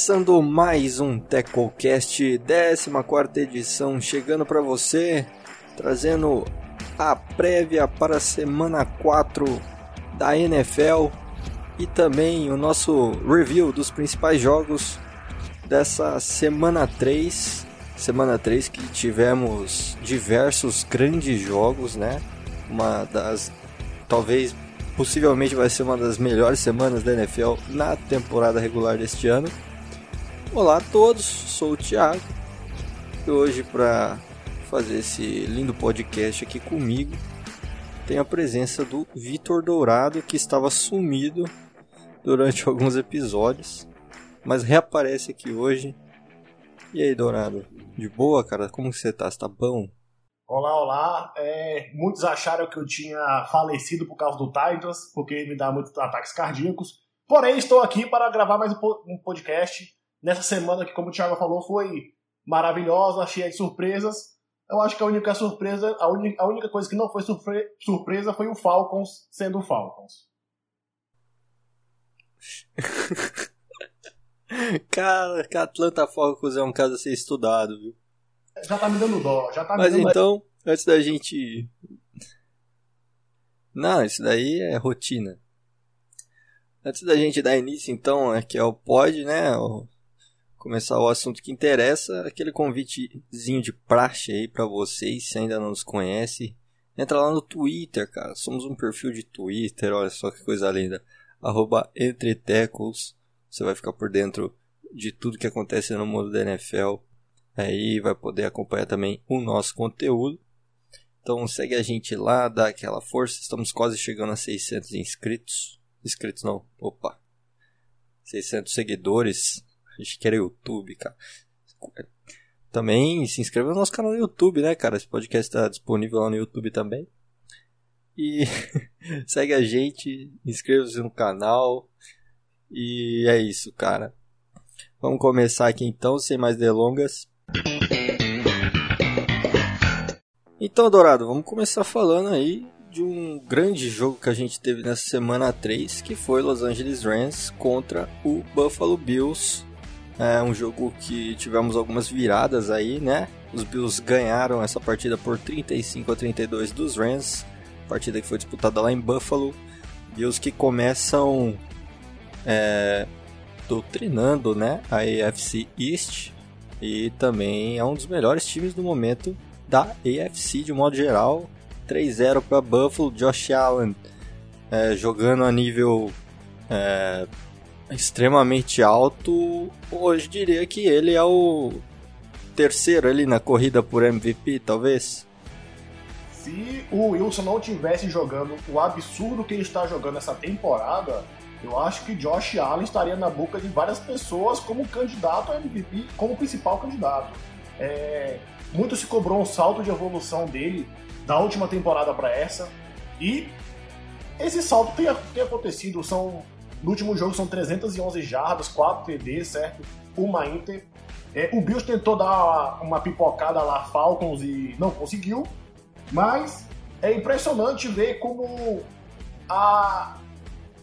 Começando mais um TecoCast, 14 edição, chegando para você, trazendo a prévia para a semana 4 da NFL e também o nosso review dos principais jogos dessa semana 3. Semana 3 que tivemos diversos grandes jogos, né? Uma das talvez possivelmente vai ser uma das melhores semanas da NFL na temporada regular deste ano. Olá a todos, sou o Thiago e hoje para fazer esse lindo podcast aqui comigo tem a presença do Vitor Dourado que estava sumido durante alguns episódios, mas reaparece aqui hoje. E aí, Dourado? De boa, cara? Como você tá? Você tá bom? Olá, olá. É, muitos acharam que eu tinha falecido por causa do Titans, porque me dá muitos ataques cardíacos. Porém, estou aqui para gravar mais um podcast nessa semana que, como o Thiago falou, foi maravilhosa, cheia de surpresas. Eu acho que a única surpresa, a, a única coisa que não foi surpre surpresa foi o Falcons sendo o Falcons. cara, que Atlanta Falcons é um caso a ser estudado, viu? Já tá me dando dó, já tá Mas me dando então, antes da gente. Não, isso daí é rotina. Antes da gente dar início, então, é que é o pod, né? O... Começar o assunto que interessa, aquele convitezinho de praxe aí para vocês, se ainda não nos conhece. Entra lá no Twitter, cara. Somos um perfil de Twitter, olha só que coisa linda. Arroba Entretecos. Você vai ficar por dentro de tudo que acontece no mundo da NFL Aí vai poder acompanhar também o nosso conteúdo. Então segue a gente lá, dá aquela força. Estamos quase chegando a 600 inscritos. Inscritos não, opa. 600 seguidores. A gente quer YouTube, cara. Também se inscreva no nosso canal no YouTube, né, cara? Esse podcast está disponível lá no YouTube também. E segue a gente, inscreva-se no canal. E é isso, cara. Vamos começar aqui então, sem mais delongas. Então, Dourado, vamos começar falando aí de um grande jogo que a gente teve nessa semana 3, que foi Los Angeles Rams contra o Buffalo Bills. É um jogo que tivemos algumas viradas aí, né? Os Bills ganharam essa partida por 35 a 32 dos Rams, partida que foi disputada lá em Buffalo. Bills que começam é, doutrinando, né, a AFC East e também é um dos melhores times do momento da AFC de modo geral. 3-0 para Buffalo, Josh Allen é, jogando a nível é, extremamente alto. Hoje diria que ele é o terceiro ali na corrida por MVP, talvez. Se o Wilson não tivesse jogando o absurdo que ele está jogando essa temporada, eu acho que Josh Allen estaria na boca de várias pessoas como candidato a MVP, como principal candidato. É, muito se cobrou um salto de evolução dele da última temporada para essa. E esse salto tem, tem, acontecido. São, no último jogo são 311 jardas, 4 TD, certo? Uma Inter. É, o Bills tentou dar uma pipocada lá, Falcons, e não conseguiu. Mas é impressionante ver como a,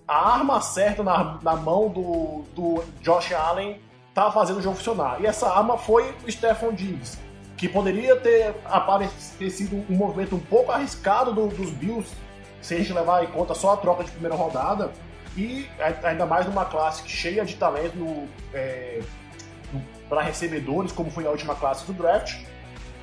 a arma certa na, na mão do, do Josh Allen tá fazendo o jogo funcionar. E essa arma foi o Stephon Diggs, que poderia ter aparecido um movimento um pouco arriscado do, dos Bills, se a gente levar em conta só a troca de primeira rodada, e ainda mais numa classe cheia de talento é, para recebedores, como foi a última classe do draft.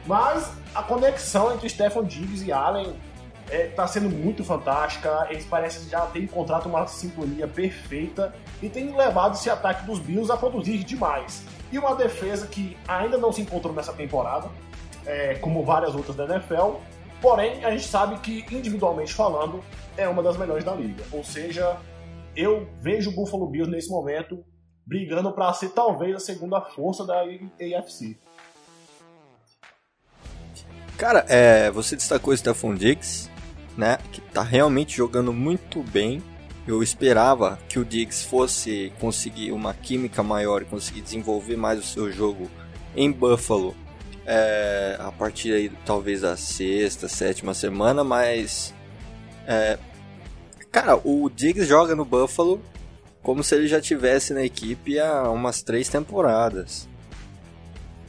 Mas a conexão entre Stephon Diggs e Allen está é, tá sendo muito fantástica. Eles parecem já ter encontrado uma sintonia perfeita e tem levado esse ataque dos Bills a produzir demais. E uma defesa que ainda não se encontrou nessa temporada, é, como várias outras da NFL, porém a gente sabe que, individualmente falando, é uma das melhores da liga. Ou seja, eu vejo o Buffalo Bills nesse momento brigando para ser talvez a segunda força da AFC. Cara, é, você destacou o Stephon Diggs, né? Que tá realmente jogando muito bem. Eu esperava que o Diggs fosse conseguir uma química maior e conseguir desenvolver mais o seu jogo em Buffalo é, a partir aí talvez da sexta, sétima semana, mas é, cara, o Diggs joga no Buffalo como se ele já tivesse na equipe há umas três temporadas.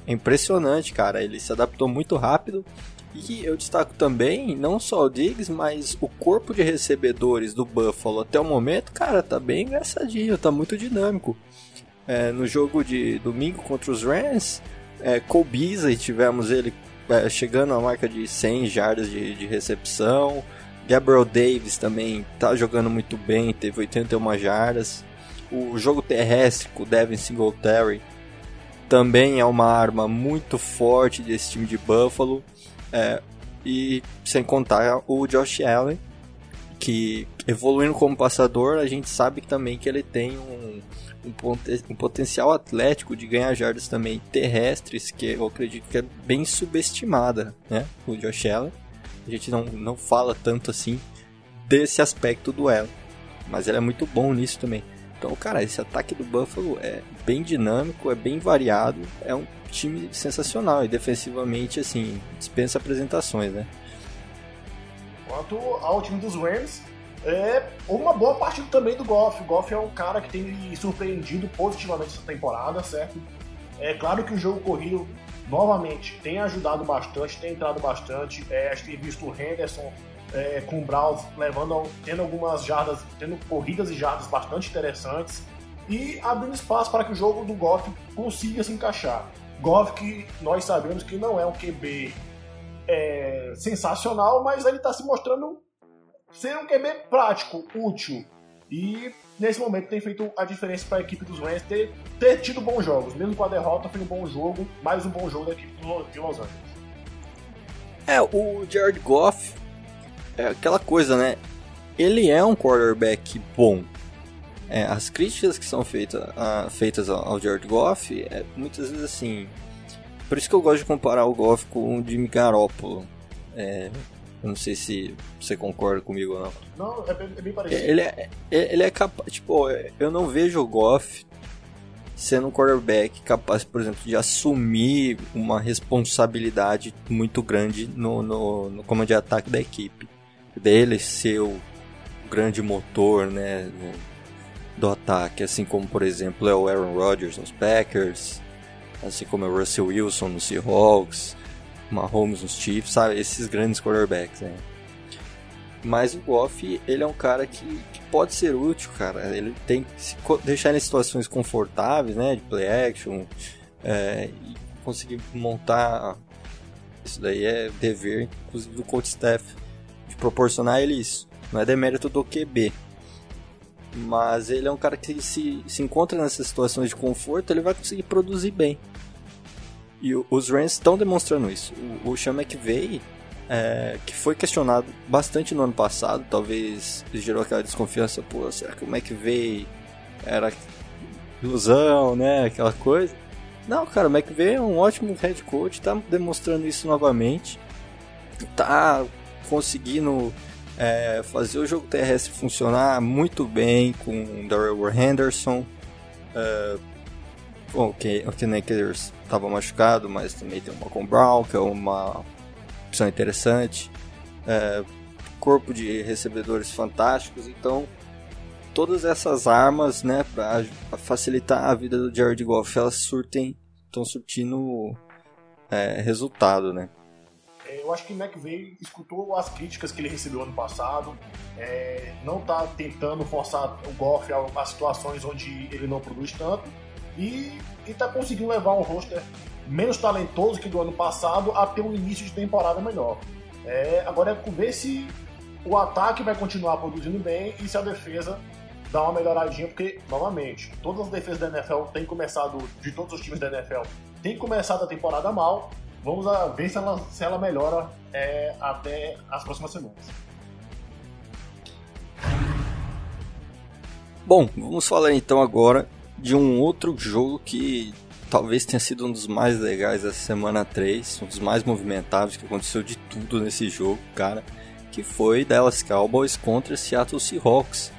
É impressionante, cara. Ele se adaptou muito rápido. E eu destaco também, não só o Diggs, mas o corpo de recebedores do Buffalo até o momento, cara, tá bem engraçadinho, tá muito dinâmico. É, no jogo de domingo contra os Rams, é, Cole tivemos ele é, chegando à marca de 100 jardas de, de recepção. Gabriel Davis também tá jogando muito bem, teve 81 jardas. O jogo terrestre com o Devin Singletary também é uma arma muito forte desse time de Buffalo. É, e sem contar o Josh Allen, que evoluindo como passador, a gente sabe também que ele tem um, um, um, potencial atlético de ganhar jardas também terrestres, que eu acredito que é bem subestimada, né? O Josh Allen. A gente não, não fala tanto assim desse aspecto do elo. Mas ele é muito bom nisso também. Então, cara, esse ataque do Buffalo é bem dinâmico, é bem variado, é um time sensacional e defensivamente, assim, dispensa apresentações, né? Quanto ao time dos Rams, é uma boa partida também do Goff. O Goff é um cara que tem surpreendido positivamente essa temporada, certo? É claro que o jogo corrido novamente tem ajudado bastante, tem entrado bastante. É, a gente tem visto o Henderson é, com o Browns levando, tendo algumas jardas, tendo corridas e jardas bastante interessantes e abrindo espaço para que o jogo do Goff consiga se encaixar. Goff que nós sabemos que não é um QB é, sensacional, mas ele está se mostrando ser um QB prático, útil. E nesse momento tem feito a diferença para a equipe dos Rams ter, ter tido bons jogos. Mesmo com a derrota, foi um bom jogo, mais um bom jogo da equipe de Los Angeles. É, o Jared Goff é aquela coisa, né? Ele é um quarterback bom. É, as críticas que são feitas, uh, feitas ao Jared Goff é muitas vezes assim. Por isso que eu gosto de comparar o Goff com o Jimmy Garoppolo. É, eu não sei se você concorda comigo ou não. Não, é bem, é bem parecido. Ele é, é ele é capaz. Tipo, eu não vejo o Goff sendo um quarterback capaz, por exemplo, de assumir uma responsabilidade muito grande no, no, no comando de ataque da equipe. Dele ser o grande motor, né, do ataque, assim como, por exemplo, é o Aaron Rodgers nos Packers, assim como é o Russell Wilson nos Seahawks, Mahomes nos Chiefs, sabe? Esses grandes quarterbacks, né? Mas o Goff, ele é um cara que, que, pode ser útil, cara. Ele tem que se deixar em situações confortáveis, né? De play action, é, e conseguir montar. Isso daí é dever, inclusive, do coach staff, de proporcionar ele isso. Não é demérito do QB. Mas ele é um cara que se, se encontra nessas situações de conforto, ele vai conseguir produzir bem. E os Rams estão demonstrando isso. O, o Sean McVay, é, que foi questionado bastante no ano passado, talvez gerou aquela desconfiança, pô, será que o McVay era ilusão, né, aquela coisa. Não, cara, o McVay é um ótimo head coach, tá demonstrando isso novamente, tá conseguindo é, fazer o jogo terrestre funcionar muito bem com o Darrell Henderson, Bom, o Kenny Akers estava machucado, mas também tem o Malcolm Brown, que é uma opção interessante. É, corpo de recebedores fantásticos, então todas essas armas, né, para facilitar a vida do Jared Goff, elas surtem, estão surtindo é, resultado, né? É, eu acho que McVeigh escutou as críticas que ele recebeu ano passado, é, não está tentando forçar o Goff a, a situações onde ele não produz tanto, e está conseguindo levar um roster menos talentoso que do ano passado a ter um início de temporada melhor. É, agora é ver se o ataque vai continuar produzindo bem e se a defesa dá uma melhoradinha, porque, novamente, todas as defesas da NFL têm começado, de todos os times da NFL, têm começado a temporada mal. Vamos ver se ela, se ela melhora é, até as próximas semanas. Bom, vamos falar então agora de um outro jogo que talvez tenha sido um dos mais legais da semana 3, um dos mais movimentados, que aconteceu de tudo nesse jogo, cara, que foi Dallas Cowboys contra Seattle Seahawks.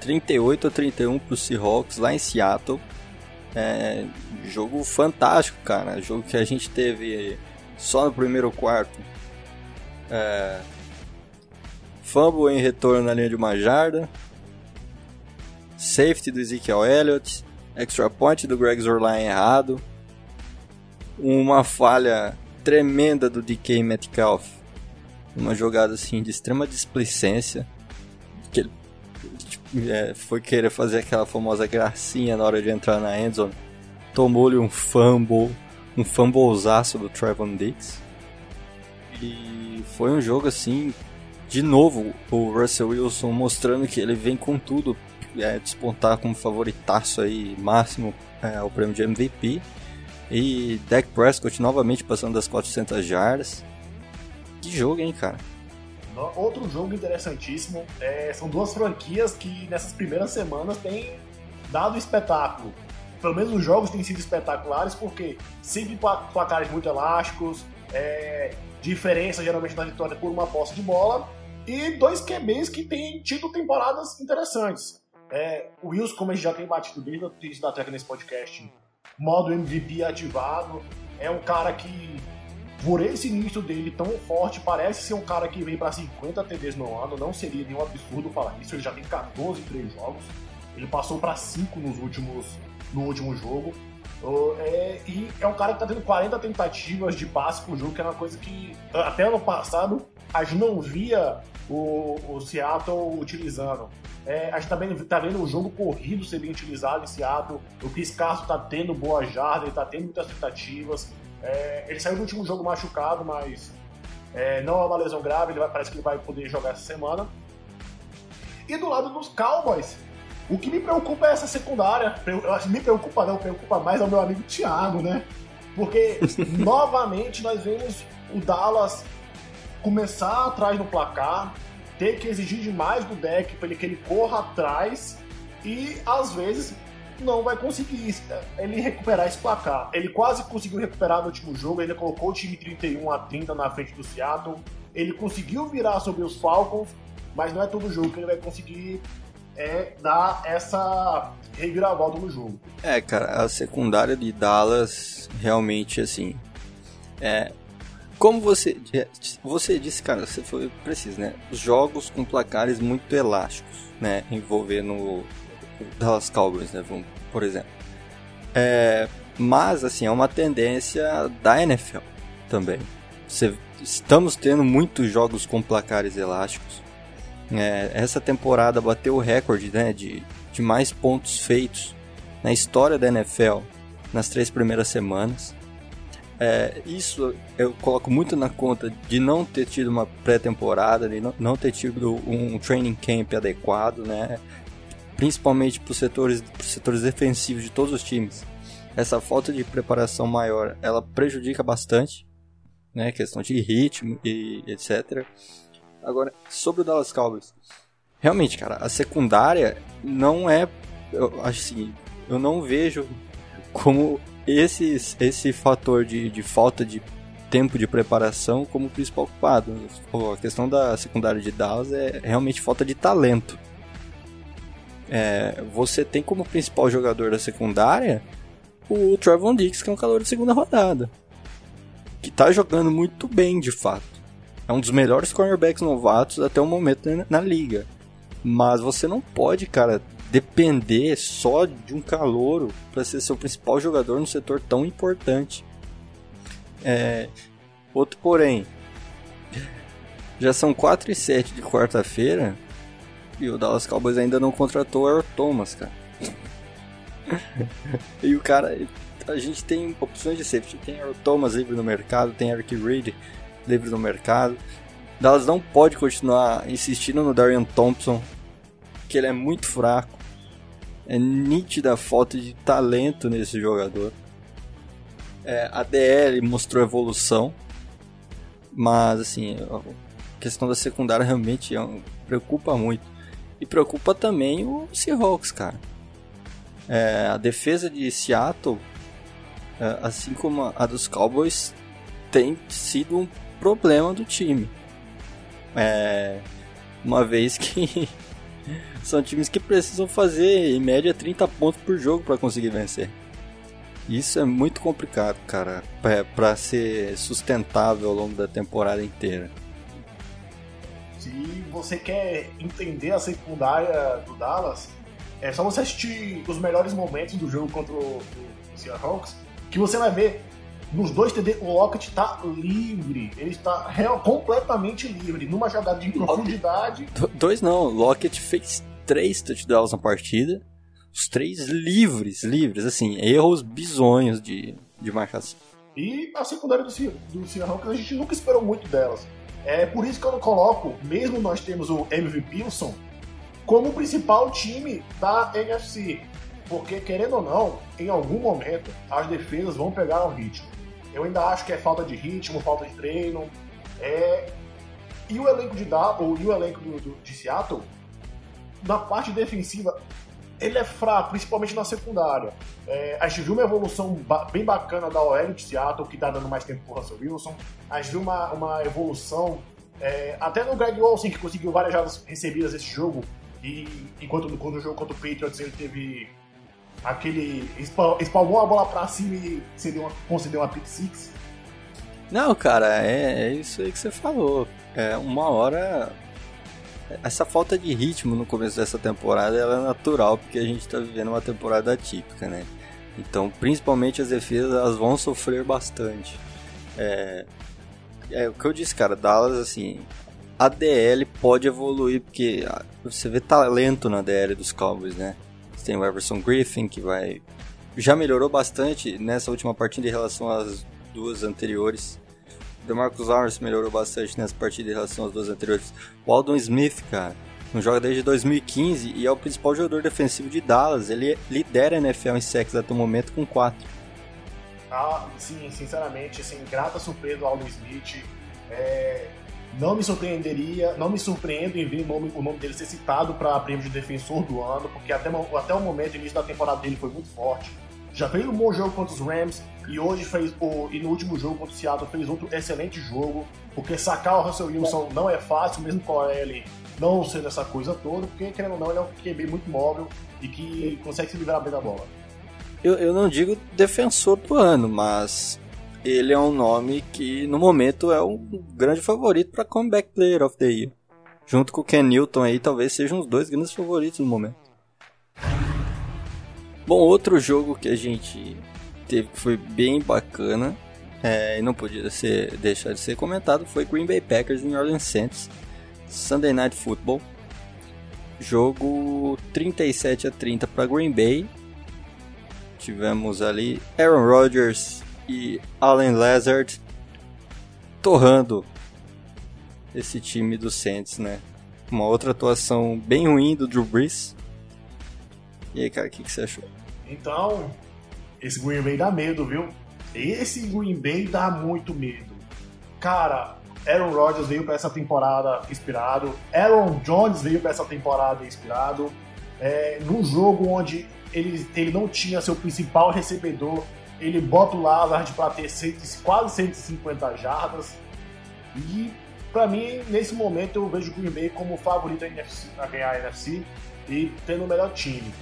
38 a 31 para os Seahawks lá em Seattle. É, jogo fantástico, cara. Jogo que a gente teve só no primeiro quarto. É, fumble em retorno na linha de uma jarda. safety do Ezekiel Elliott, extra point do Greg Zorline errado, uma falha tremenda do DK Metcalf, uma jogada assim de extrema displicência, que ele tipo, é, foi querer fazer aquela famosa gracinha na hora de entrar na endzone, tomou-lhe um fumble, um fumblezaço do Trevon Diggs. E foi um jogo assim, de novo, o Russell Wilson mostrando que ele vem com tudo, é, despontar como favoritaço aí máximo é, prêmio de MVP. E Dak Prescott novamente passando das 400 jardas. Que jogo, hein, cara? Outro jogo interessantíssimo. É, são duas franquias que nessas primeiras semanas têm dado espetáculo. Pelo menos os jogos têm sido espetaculares porque sempre placares muito elásticos, é, diferença geralmente na vitória por uma posse de bola e dois QBs que têm tido temporadas interessantes. É, o Wilson, como a gente já tem batido desde o início da treca nesse podcast, modo MVP ativado, é um cara que por esse início dele tão forte, parece ser um cara que vem para 50 TDs no ano. Não seria nenhum absurdo falar isso. Ele já tem 14 em 3 jogos. Ele passou para 5 nos últimos, no último jogo. É, e é um cara que tá tendo 40 tentativas de passe por jogo, que é uma coisa que até ano passado a gente não via o, o Seattle utilizando. É, a gente tá vendo, tá vendo o jogo corrido ser bem utilizado em Seattle. O Chris Castro tá tendo boa jarda, ele tá tendo muitas tentativas. É, ele saiu do último jogo machucado, mas é, não é uma lesão grave, ele vai, parece que ele vai poder jogar essa semana. E do lado dos Cowboys, o que me preocupa é essa secundária. Me preocupa não, preocupa mais é o meu amigo Thiago, né? Porque novamente nós vemos o Dallas começar atrás no placar, ter que exigir demais do deck para ele que ele corra atrás e às vezes não vai conseguir ele recuperar esse placar. Ele quase conseguiu recuperar no último jogo, ele colocou o time 31 a 30 na frente do Seattle. Ele conseguiu virar sobre os Falcons, mas não é todo jogo que ele vai conseguir é, dar essa reviravolta no jogo. É, cara, a secundária de Dallas realmente assim. É, como você, você disse, cara, você foi preciso, né? Jogos com placares muito elásticos, né? Envolvendo Dallas Cowboys, né? Por exemplo. É, mas, assim, é uma tendência da NFL também. Você, estamos tendo muitos jogos com placares elásticos. É, essa temporada bateu o recorde né, de, de mais pontos feitos na história da NFL nas três primeiras semanas. É, isso eu coloco muito na conta de não ter tido uma pré-temporada, de não, não ter tido um training camp adequado, né? principalmente para os setores, setores defensivos de todos os times, essa falta de preparação maior, ela prejudica bastante, né, questão de ritmo e etc. Agora, sobre o Dallas Cowboys, realmente, cara, a secundária não é, eu assim, eu não vejo como esse, esse fator de, de falta de tempo de preparação como principal culpado. A questão da secundária de Dallas é realmente falta de talento é, você tem como principal jogador da secundária o Trevon Diggs, que é um calor de segunda rodada. Que tá jogando muito bem, de fato. É um dos melhores cornerbacks novatos até o momento na, na liga. Mas você não pode, cara, depender só de um calouro para ser seu principal jogador no setor tão importante. É, outro porém, já são 4 e 7 de quarta-feira e o Dallas Cowboys ainda não contratou o Earl Thomas, cara. e o cara, a gente tem opções de safety. Tem Earl Thomas livre no mercado, tem Eric Reed livre no mercado. Dallas não pode continuar insistindo no Darian Thompson, que ele é muito fraco. É nítida a falta de talento nesse jogador. É, a DL mostrou evolução, mas assim, a questão da secundária realmente é um, preocupa muito. E preocupa também o Seahawks, cara. É, a defesa de Seattle, é, assim como a dos Cowboys, tem sido um problema do time. É, uma vez que são times que precisam fazer em média 30 pontos por jogo para conseguir vencer. Isso é muito complicado, cara, para ser sustentável ao longo da temporada inteira se você quer entender a secundária do Dallas, É só você assistir os melhores momentos do jogo contra o, Seahawks, que você vai ver nos dois TD o Lockett está livre. Ele está real, completamente livre. Numa jogada de profundidade. Dois não, Lockett fez três touchdowns na partida. Os três livres, livres, assim, erros bizonhos de, de marcação. E a secundária do, do Seahawks a gente nunca esperou muito delas. É por isso que eu coloco, mesmo nós temos o MVP Wilson, como o principal time da NFC. Porque, querendo ou não, em algum momento as defesas vão pegar um ritmo. Eu ainda acho que é falta de ritmo, falta de treino. É... E o elenco de Dallas, e o elenco do, do, de Seattle, na parte defensiva, ele é fraco, principalmente na secundária. É, a gente viu uma evolução ba bem bacana da OL de Seattle, que está dando mais tempo para o Russell Wilson. A gente viu uma, uma evolução é, até no Greg Olsen, que conseguiu várias jardas recebidas esse jogo. E enquanto quando o jogo contra o Patriots ele teve aquele. espalmou a bola pra cima e concedeu uma, concedeu uma pick six. Não, cara, é, é isso aí que você falou. É uma hora. Essa falta de ritmo no começo dessa temporada é natural, porque a gente está vivendo uma temporada atípica, né? Então, principalmente as defesas, elas vão sofrer bastante. É, é o que eu disse, cara, Dallas, assim, a DL pode evoluir, porque você vê talento na DL dos Cowboys, né? Tem o Everson Griffin, que vai. Já melhorou bastante nessa última partida em relação às duas anteriores. O DeMarcus Lawrence melhorou bastante nessa partida em relação às duas anteriores. O Aldon Smith, cara, não joga desde 2015 e é o principal jogador defensivo de Dallas. Ele lidera a NFL em sacks até o momento com 4. Ah, sim, sinceramente, assim, grata surpresa o Aldon Smith. É, não me surpreenderia, não me surpreendo em ver o nome, o nome dele ser citado para prêmio de defensor do ano, porque até, até o momento, início da temporada dele foi muito forte. Já fez um bom jogo contra os Rams e hoje fez o, e no último jogo contra o Seattle fez outro excelente jogo, porque sacar o Russell Wilson não é fácil, mesmo com ele não sendo essa coisa toda, porque querendo ou não, ele é um QB muito móvel e que consegue se livrar bem da bola. Eu, eu não digo defensor do ano, mas ele é um nome que no momento é um grande favorito para Comeback Player of the Year. Junto com o Ken Newton aí, talvez sejam os dois grandes favoritos no momento. Bom, outro jogo que a gente teve que foi bem bacana é, e não podia ser, deixar de ser comentado foi Green Bay Packers New Orleans Saints Sunday Night Football. Jogo 37 a 30 para Green Bay. Tivemos ali Aaron Rodgers e Allen Lazard torrando esse time do Saints, né? Uma outra atuação bem ruim do Drew Brees. E aí, cara, o que, que você achou? Então, esse Green Bay dá medo, viu? Esse Green Bay dá muito medo. Cara, Aaron Rodgers veio para essa temporada inspirado, Aaron Jones veio para essa temporada inspirado. É, num jogo onde ele, ele não tinha seu principal recebedor, ele bota o Lazard para ter quase 150 jardas. E para mim, nesse momento, eu vejo o Green Bay como favorito a ganhar a NFC e tendo o melhor time.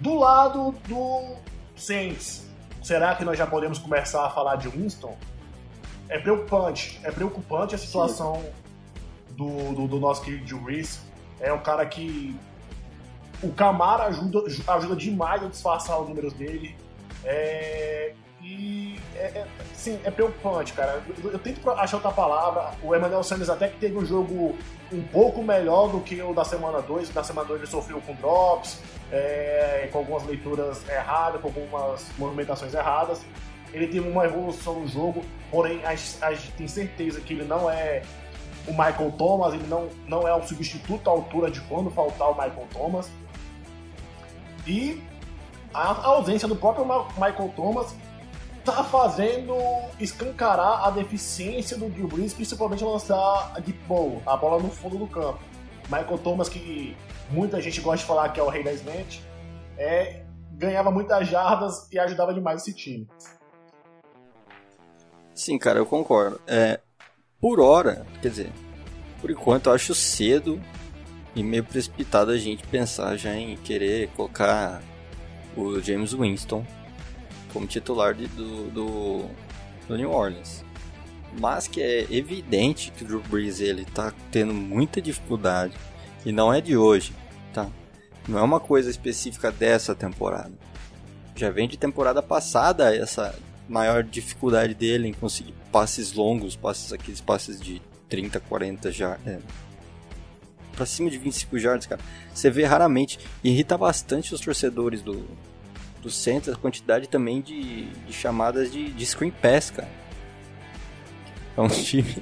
Do lado do Saints, será que nós já podemos começar a falar de Winston? É preocupante, é preocupante a situação do, do, do, nosso querido Reese. É um cara que o Camara ajuda, ajuda demais a disfarçar os números dele. É, e é, é, sim, é preocupante, cara. Eu, eu, tento achar outra palavra. O Emmanuel Sanders até que teve um jogo um pouco melhor do que o da semana 2. Da semana 2 ele sofreu com drops, é, com algumas leituras erradas, com algumas movimentações erradas. Ele teve uma evolução no jogo, porém a, gente tem certeza que ele não é o Michael Thomas, ele não, não é o substituto à altura de quando faltar o Michael Thomas. E a ausência do próprio Michael Thomas tá fazendo escancarar a deficiência do Drew Brees, principalmente lançar a deep ball, a bola no fundo do campo. Michael Thomas, que muita gente gosta de falar que é o rei da slant, é, ganhava muitas jardas e ajudava demais esse time. Sim, cara, eu concordo. É, por hora, quer dizer, por enquanto eu acho cedo e meio precipitado a gente pensar já em querer colocar o James Winston como titular de, do, do, do, New Orleans. Mas que é evidente que o Drew Brees ele tá tendo muita dificuldade e não é de hoje, tá? Não é uma coisa específica dessa temporada. Já vem de temporada passada essa maior dificuldade dele em conseguir passes longos, passes aqueles passes de 30, 40 já é, para cima de 25 jardas, cara. Você vê raramente, irrita bastante os torcedores do do Saints a quantidade também de, de chamadas de, de screen pass, cara. É um time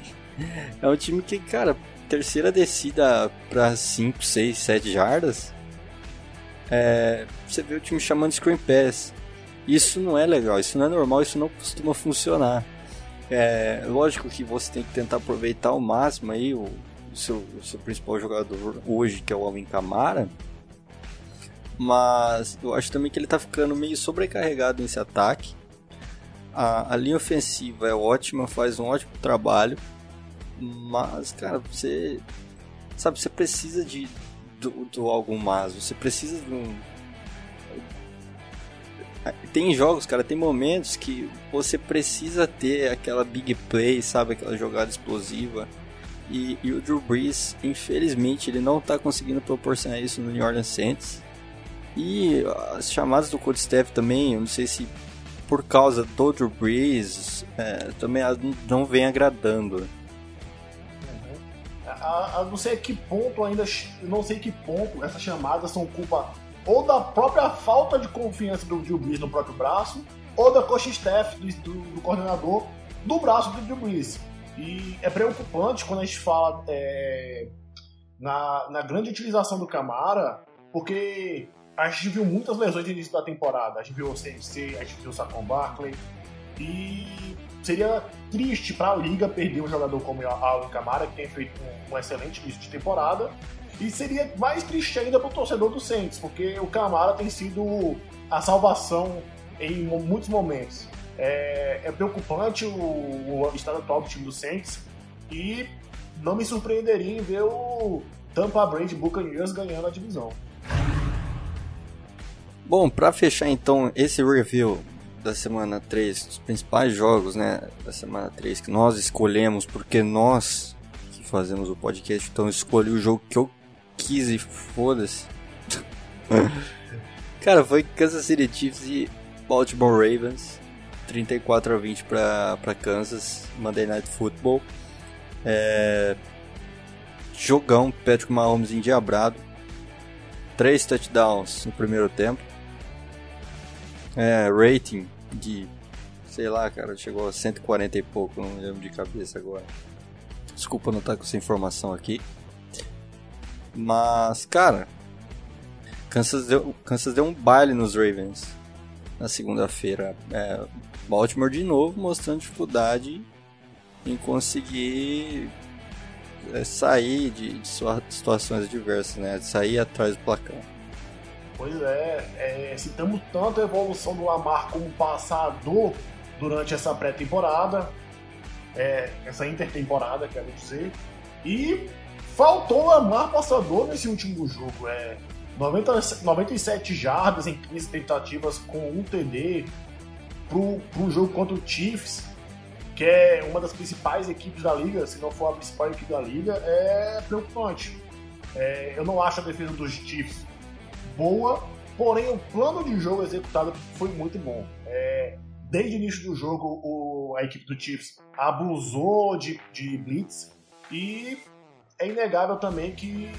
é um time que, cara, terceira descida para 5, 6, 7 jardas, é, você vê o time chamando screen pass. Isso não é legal, isso não é normal, isso não costuma funcionar. É, lógico que você tem que tentar aproveitar ao máximo aí o, seu, seu principal jogador hoje, que é o Alvin Kamara. Mas eu acho também que ele tá ficando meio sobrecarregado nesse ataque. A, a linha ofensiva é ótima, faz um ótimo trabalho. Mas, cara, você. Sabe, você precisa de do, do algum mais. Você precisa de um tem jogos, cara, tem momentos que você precisa ter aquela big play, sabe? Aquela jogada explosiva. E, e o Drew Brees, infelizmente, ele não está conseguindo proporcionar isso no New Orleans Saints. E as chamadas do Cold Staff também, eu não sei se por causa do Drew Brees, é, também não vem agradando. Uhum. A, a, não sei a que ponto ainda, não sei que ponto essas chamadas são culpa ou da própria falta de confiança do Drew Brees no próprio braço, ou da coach staff do, do, do coordenador do braço do Drew Brees. E é preocupante quando a gente fala é, na, na grande utilização do Camara, porque a gente viu muitas lesões no início da temporada. A gente viu o CMC, a gente viu o Saquon Barkley. E seria triste para a liga perder um jogador como o Alan Camara, que tem feito um, um excelente início de temporada, e seria mais triste ainda para o torcedor do Saints, porque o Camara tem sido a salvação em muitos momentos. É, é preocupante o, o, estado atual do time do Saints e não me surpreenderia em ver o Tampa Bay Buccaneers ganhando a divisão. Bom, para fechar então esse review da semana 3, os principais jogos né, da semana 3 que nós escolhemos, porque nós que fazemos o podcast, então escolhi o jogo que eu quis e foda-se. Cara, foi Kansas City Chiefs e Baltimore Ravens. 34 a 20 para Kansas, Monday Night Football. É... Jogão, Patrick Mahomes endiabrado. Três touchdowns no primeiro tempo. É, rating de, sei lá, cara, chegou a 140 e pouco, não lembro de cabeça agora. Desculpa não estar com essa informação aqui. Mas, cara, Kansas deu, Kansas deu um baile nos Ravens na segunda-feira. É, Baltimore de novo mostrando dificuldade em conseguir é, sair de, de situações adversas, né? De sair atrás do placar. Pois é, é, citamos tanto a evolução do Lamar como passador durante essa pré-temporada, é, essa intertemporada, quero dizer, e Faltou o Lamar passador nesse último jogo. É 90, 97 jardas em 15 tentativas com um TD pro, pro jogo contra o Chiefs, que é uma das principais equipes da liga, se não for a principal equipe da liga, é preocupante. É, eu não acho a defesa dos Chiefs boa, porém o plano de jogo executado foi muito bom. É, desde o início do jogo, o, a equipe do Chiefs abusou de, de blitz e é inegável também que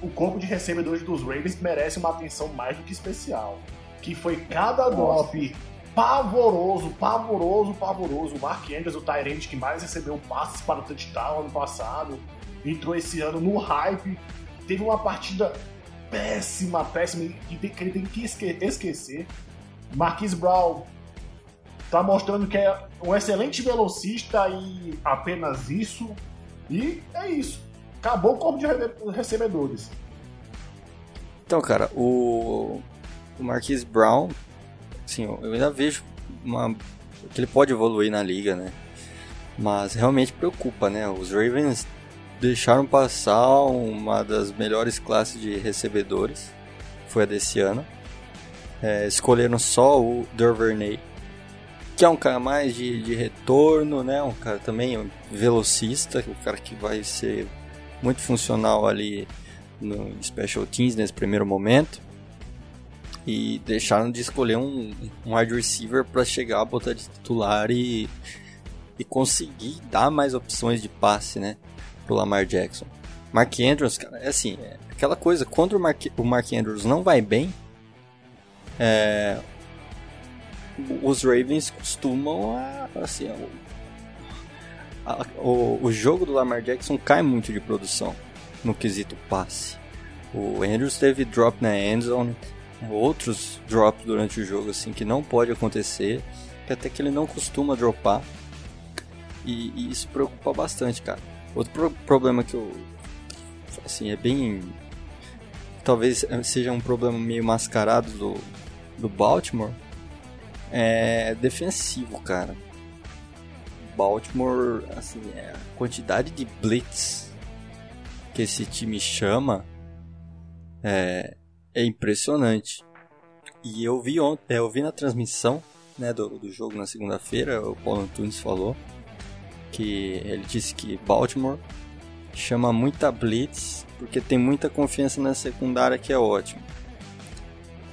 o corpo de recebedores dos Ravens merece uma atenção mais do que especial. Que foi cada golpe pavoroso, pavoroso, pavoroso. O Mark Andrews, o Tyrant que mais recebeu passes para o touchdown ano passado, entrou esse ano no hype. Teve uma partida péssima, péssima, que, ele tem que esquecer. Marquis Brown tá mostrando que é um excelente velocista e apenas isso. E é isso acabou o corpo de recebedores. Então, cara, o, o Marquise Brown, assim, eu ainda vejo uma, que ele pode evoluir na liga, né? Mas realmente preocupa, né? Os Ravens deixaram passar uma das melhores classes de recebedores, foi a desse ano. É, escolheram só o Duvernay, que é um cara mais de, de retorno, né? Um cara também um velocista, um cara que vai ser muito funcional ali no Special Teams nesse primeiro momento e deixaram de escolher um, um wide receiver para chegar a botar de titular e, e conseguir dar mais opções de passe, né, pro Lamar Jackson. Mark Andrews, cara, é assim, é aquela coisa, quando o Mark, o Mark Andrews não vai bem, é, os Ravens costumam, assim, a, a, o, o jogo do Lamar Jackson cai muito de produção no quesito passe. O Andrews teve drop na endzone, outros drops durante o jogo assim que não pode acontecer, até que ele não costuma dropar. E, e isso preocupa bastante, cara. Outro pro problema que eu assim é bem talvez seja um problema meio mascarado do, do Baltimore é defensivo, cara. Baltimore, assim, é a quantidade de blitz que esse time chama é, é impressionante. E eu vi ontem, é, eu vi na transmissão né, do, do jogo na segunda-feira, o Paulo Antunes falou que ele disse que Baltimore chama muita blitz porque tem muita confiança na secundária que é ótimo.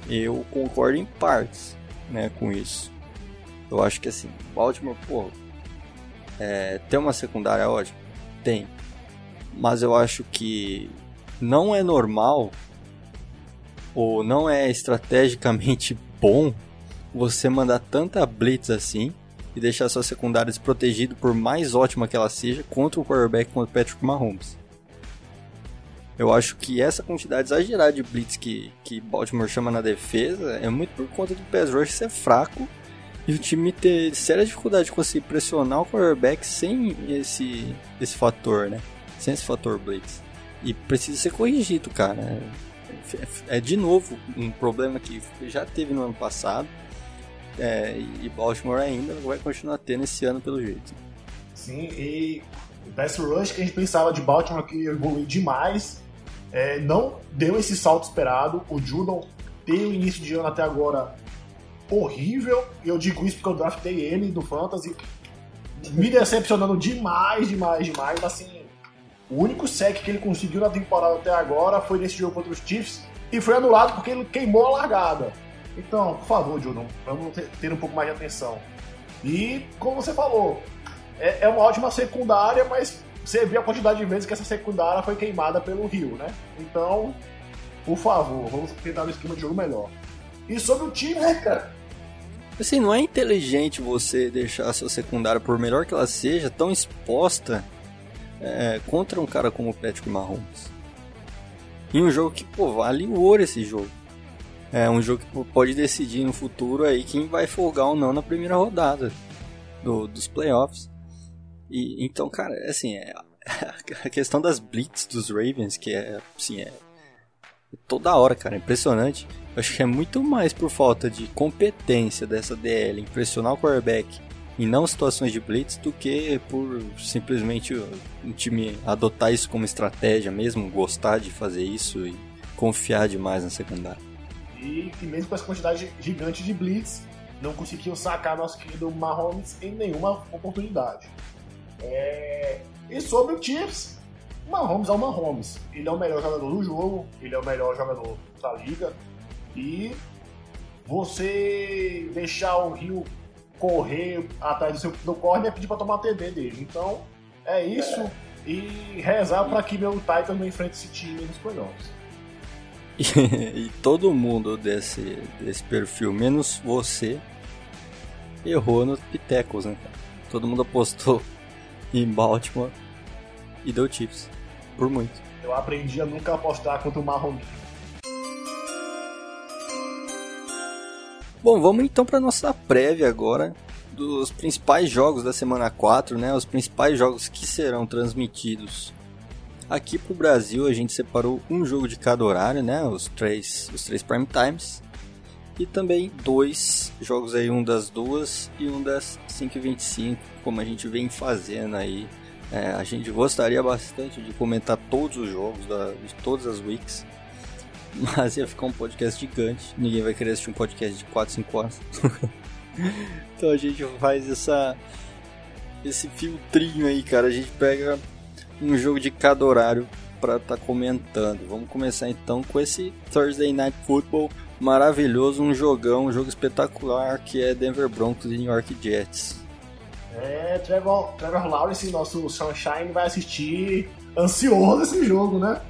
Eu concordo em partes, né, com isso. Eu acho que assim, Baltimore, pô, é, tem uma secundária ótima? Tem. Mas eu acho que não é normal ou não é estrategicamente bom você mandar tanta blitz assim e deixar sua secundária desprotegida por mais ótima que ela seja contra o quarterback como o Patrick Mahomes. Eu acho que essa quantidade exagerada de blitz que, que Baltimore chama na defesa é muito por conta do pass rush ser fraco e o time ter séria dificuldade de conseguir pressionar o quarterback sem esse, esse fator, né? Sem esse fator blitz. E precisa ser corrigido, cara é de novo um problema que já teve no ano passado é, e Baltimore ainda vai continuar tendo esse ano pelo jeito. Sim, e o pass rush que a gente pensava de Baltimore que evoluiu demais, é, não deu esse salto esperado. O Judon tem o início de ano até agora horrível, e eu digo isso porque eu draftei ele do Fantasy, me decepcionando demais, demais, demais, assim, o único sec que ele conseguiu na temporada até agora foi nesse jogo contra os Chiefs e foi anulado porque ele queimou a largada. Então, por favor, Jordan, vamos ter um pouco mais de atenção. E, como você falou, é, é uma ótima secundária, mas você vê a quantidade de vezes que essa secundária foi queimada pelo Rio, né? Então, por favor, vamos tentar um esquema de jogo melhor. E sobre o time, né, cara? Assim, não é inteligente você deixar a sua secundária, por melhor que ela seja, tão exposta é, contra um cara como o Patrick Mahomes. E um jogo que, pô, vale ouro esse jogo. É um jogo que pode decidir no futuro aí quem vai folgar ou não na primeira rodada do, dos playoffs. E então, cara, é assim, é, a questão das blitz dos Ravens, que é assim, é toda hora, cara, é impressionante. Eu acho que é muito mais por falta de competência dessa DL, impressionar o quarterback e não situações de blitz do que por simplesmente o time adotar isso como estratégia mesmo, gostar de fazer isso e confiar demais na secundária. E que mesmo com essa quantidade gigante de blitz, não conseguiu sacar nosso querido Mahomes em nenhuma oportunidade. É... E sobre o Chiefs, Mahomes é o Mahomes. Ele é o melhor jogador do jogo, ele é o melhor jogador da liga. E você deixar o Rio correr atrás do seu do corner e pedir pra tomar TD dele. Então, é isso. É. E rezar para que meu Titan não enfrente esse time nos playoffs. e, todo mundo desse, desse perfil, menos você, errou nos pitecos, né? Todo mundo apostou em Baltimore e deu chips. Por muito. Eu aprendi a nunca apostar contra o Marrom. Bom, vamos então para nossa prévia agora dos principais jogos da semana 4, né? Os principais jogos que serão transmitidos aqui para o Brasil. A gente separou um jogo de cada horário, né? Os três, os três prime times e também dois jogos aí, um das duas e um das 5h25, como a gente vem fazendo aí. É, a gente gostaria bastante de comentar todos os jogos da, de todas as weeks mas ia ficar um podcast gigante. Ninguém vai querer assistir um podcast de 4, 5 horas. então a gente faz essa esse filtrinho aí, cara. A gente pega um jogo de cada horário para estar tá comentando. Vamos começar então com esse Thursday Night Football maravilhoso, um jogão, um jogo espetacular que é Denver Broncos e New York Jets. É, Trevor, Trevor Lawrence, nosso Sunshine, vai assistir ansioso esse jogo, né?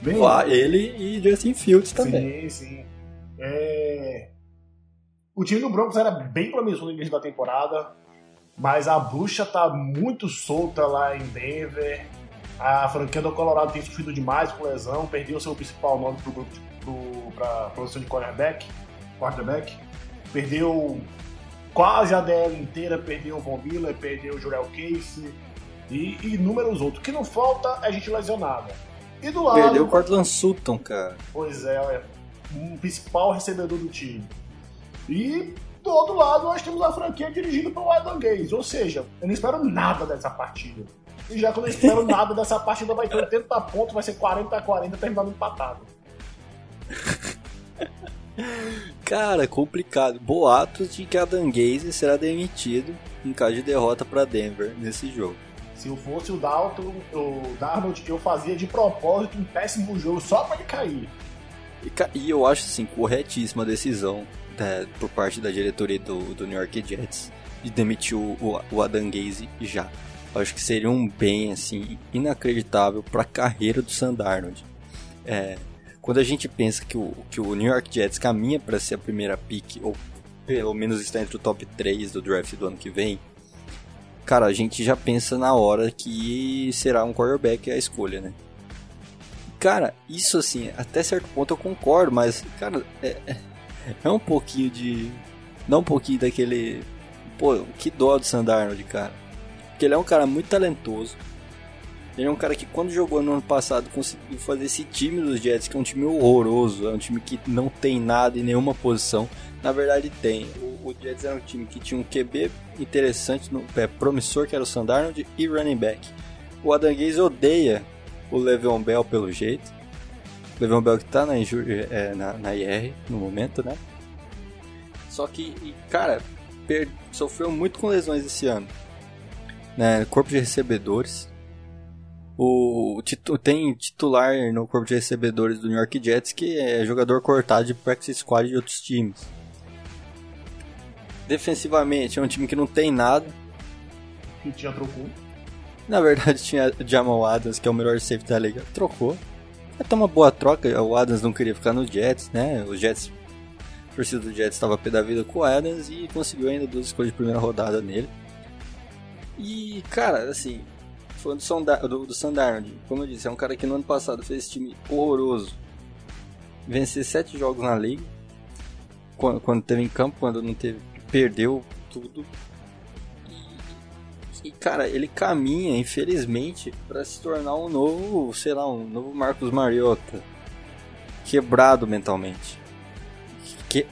Bem, ele e Justin Fields também. Sim, sim. É... O time do Broncos era bem promissor no início da temporada, mas a bruxa tá muito solta lá em Denver. A franquia do Colorado tem sofrido demais com lesão, perdeu seu principal nome pro grupo para a posição de cornerback, quarterback. Perdeu quase a DL inteira, perdeu o Von Miller, perdeu o Jurel Case e, e inúmeros outros. O que não falta é gente lesionada. E do lado. Perdeu o Cortland Sutton, cara. Pois é, é um principal recebedor do time. E do outro lado nós temos a franquia dirigida pelo Adam Gaze. Ou seja, eu não espero nada dessa partida. E já que eu não espero nada dessa partida, vai ter 80 pontos, vai ser 40 a 40, terminando empatado. Cara, complicado. Boatos de que Adam Gaze será demitido em caso de derrota para Denver nesse jogo. Se eu fosse o Dalton, o Darnold, eu fazia de propósito um péssimo jogo só para ele cair. E, eu acho assim, corretíssima a decisão por parte da diretoria do, do New York Jets de demitir o, o, o Adam Gaze já. Eu acho que seria um bem assim inacreditável para a carreira do Sandarnold. É, quando a gente pensa que o, que o New York Jets caminha para ser a primeira pick, ou pelo menos está entre o top 3 do draft do ano que vem, cara, a gente já pensa na hora que será um quarterback a escolha, né? Cara, isso assim, até certo ponto eu concordo, mas, cara, é, é, um pouquinho de. Não um pouquinho daquele. Pô, que dó do Sandarnold, cara. Porque ele é um cara muito talentoso ele é um cara que quando jogou no ano passado conseguiu fazer esse time dos Jets, que é um time horroroso, é um time que não tem nada em nenhuma posição. Na verdade tem. O, o Jets era um time que tinha um QB interessante, no, é, promissor, que era o Sandarnold, e running back. O Adam Gaze odeia o Le'Veon Bell pelo jeito. O Le'Veon Bell que tá na, é, na, na IR no momento, né? Só que, cara, per, sofreu muito com lesões esse ano. Né? Corpo de recebedores o, o tem titular no corpo de recebedores do New York Jets que é jogador cortado de practice squad de outros times. Defensivamente é um time que não tem nada. Que tinha trocou. Na verdade tinha Jamal Adams, que é o melhor safety da liga, trocou. Até uma boa troca, o Adams não queria ficar no Jets, né? Os Jets, a torcida do Jets estava pé da vida com o Adams e conseguiu ainda duas escolhas de primeira rodada nele. E, cara, assim, falando do, Sonda, do, do Sandarnold, como eu disse, é um cara que no ano passado fez esse time horroroso. Vencer sete jogos na liga. Quando, quando teve em campo, quando não teve. Perdeu tudo. E, e cara, ele caminha, infelizmente, para se tornar um novo, sei lá, um novo Marcos Mariota. Quebrado mentalmente. Que,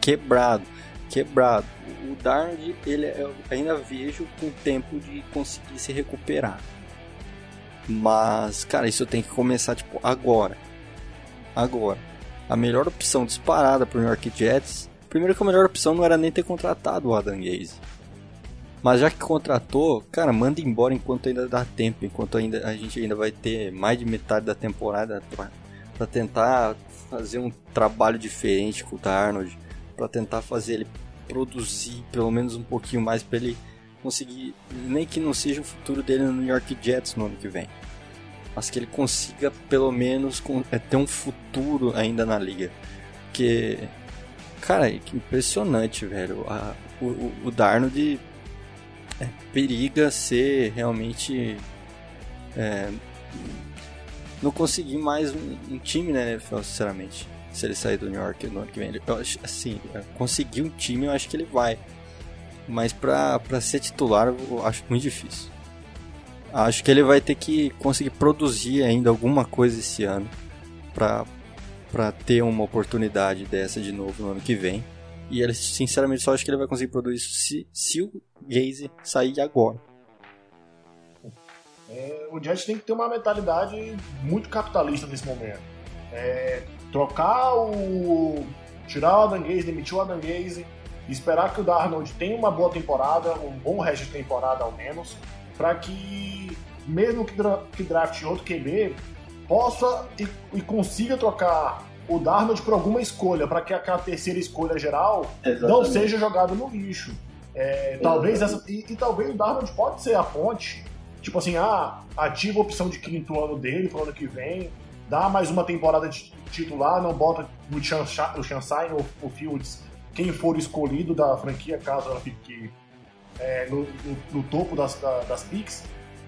quebrado. Quebrado o Darnold, ele é, eu ainda vejo com tempo de conseguir se recuperar. Mas, cara, isso tem que começar tipo agora. Agora. A melhor opção disparada para o New York Jets. Primeiro que a melhor opção não era nem ter contratado o Adam Gaze. Mas já que contratou, cara, manda embora enquanto ainda dá tempo, enquanto ainda a gente ainda vai ter mais de metade da temporada para tentar fazer um trabalho diferente com o Darnold, para tentar fazer ele produzir pelo menos um pouquinho mais para ele conseguir, nem que não seja o futuro dele no New York Jets no ano que vem, mas que ele consiga pelo menos é, ter um futuro ainda na liga. Porque, cara, que impressionante, velho. A, o, o Darnold é, periga ser realmente. É, não conseguir mais um, um time, né, sinceramente se ele sair do New York no ano que vem. Eu acho, assim, é, conseguir um time eu acho que ele vai. Mas pra, pra ser titular eu acho muito difícil. Acho que ele vai ter que conseguir produzir ainda alguma coisa esse ano pra, pra ter uma oportunidade dessa de novo no ano que vem. E ele, sinceramente, só acho que ele vai conseguir produzir isso se, se o Gaze sair agora. É, o Jets tem que ter uma mentalidade muito capitalista nesse momento. É, trocar o. tirar o Adam Gaze, demitir o Adam Gaze, esperar que o Darnold tenha uma boa temporada, um bom resto de temporada ao menos, para que, mesmo que, dra que draft outro QB, possa e, e consiga trocar o Darnold por alguma escolha, para que aquela terceira escolha geral Exatamente. não seja jogada no lixo. É, talvez essa, e, e, talvez o Darnold pode ser a ponte, tipo assim, ah, ativa a opção de quinto ano dele pro ano que vem, dá mais uma temporada de titular, não bota o Chansai ou o Fields, quem for escolhido da franquia, caso ela fique é, no, no, no, topo das, da, das picks,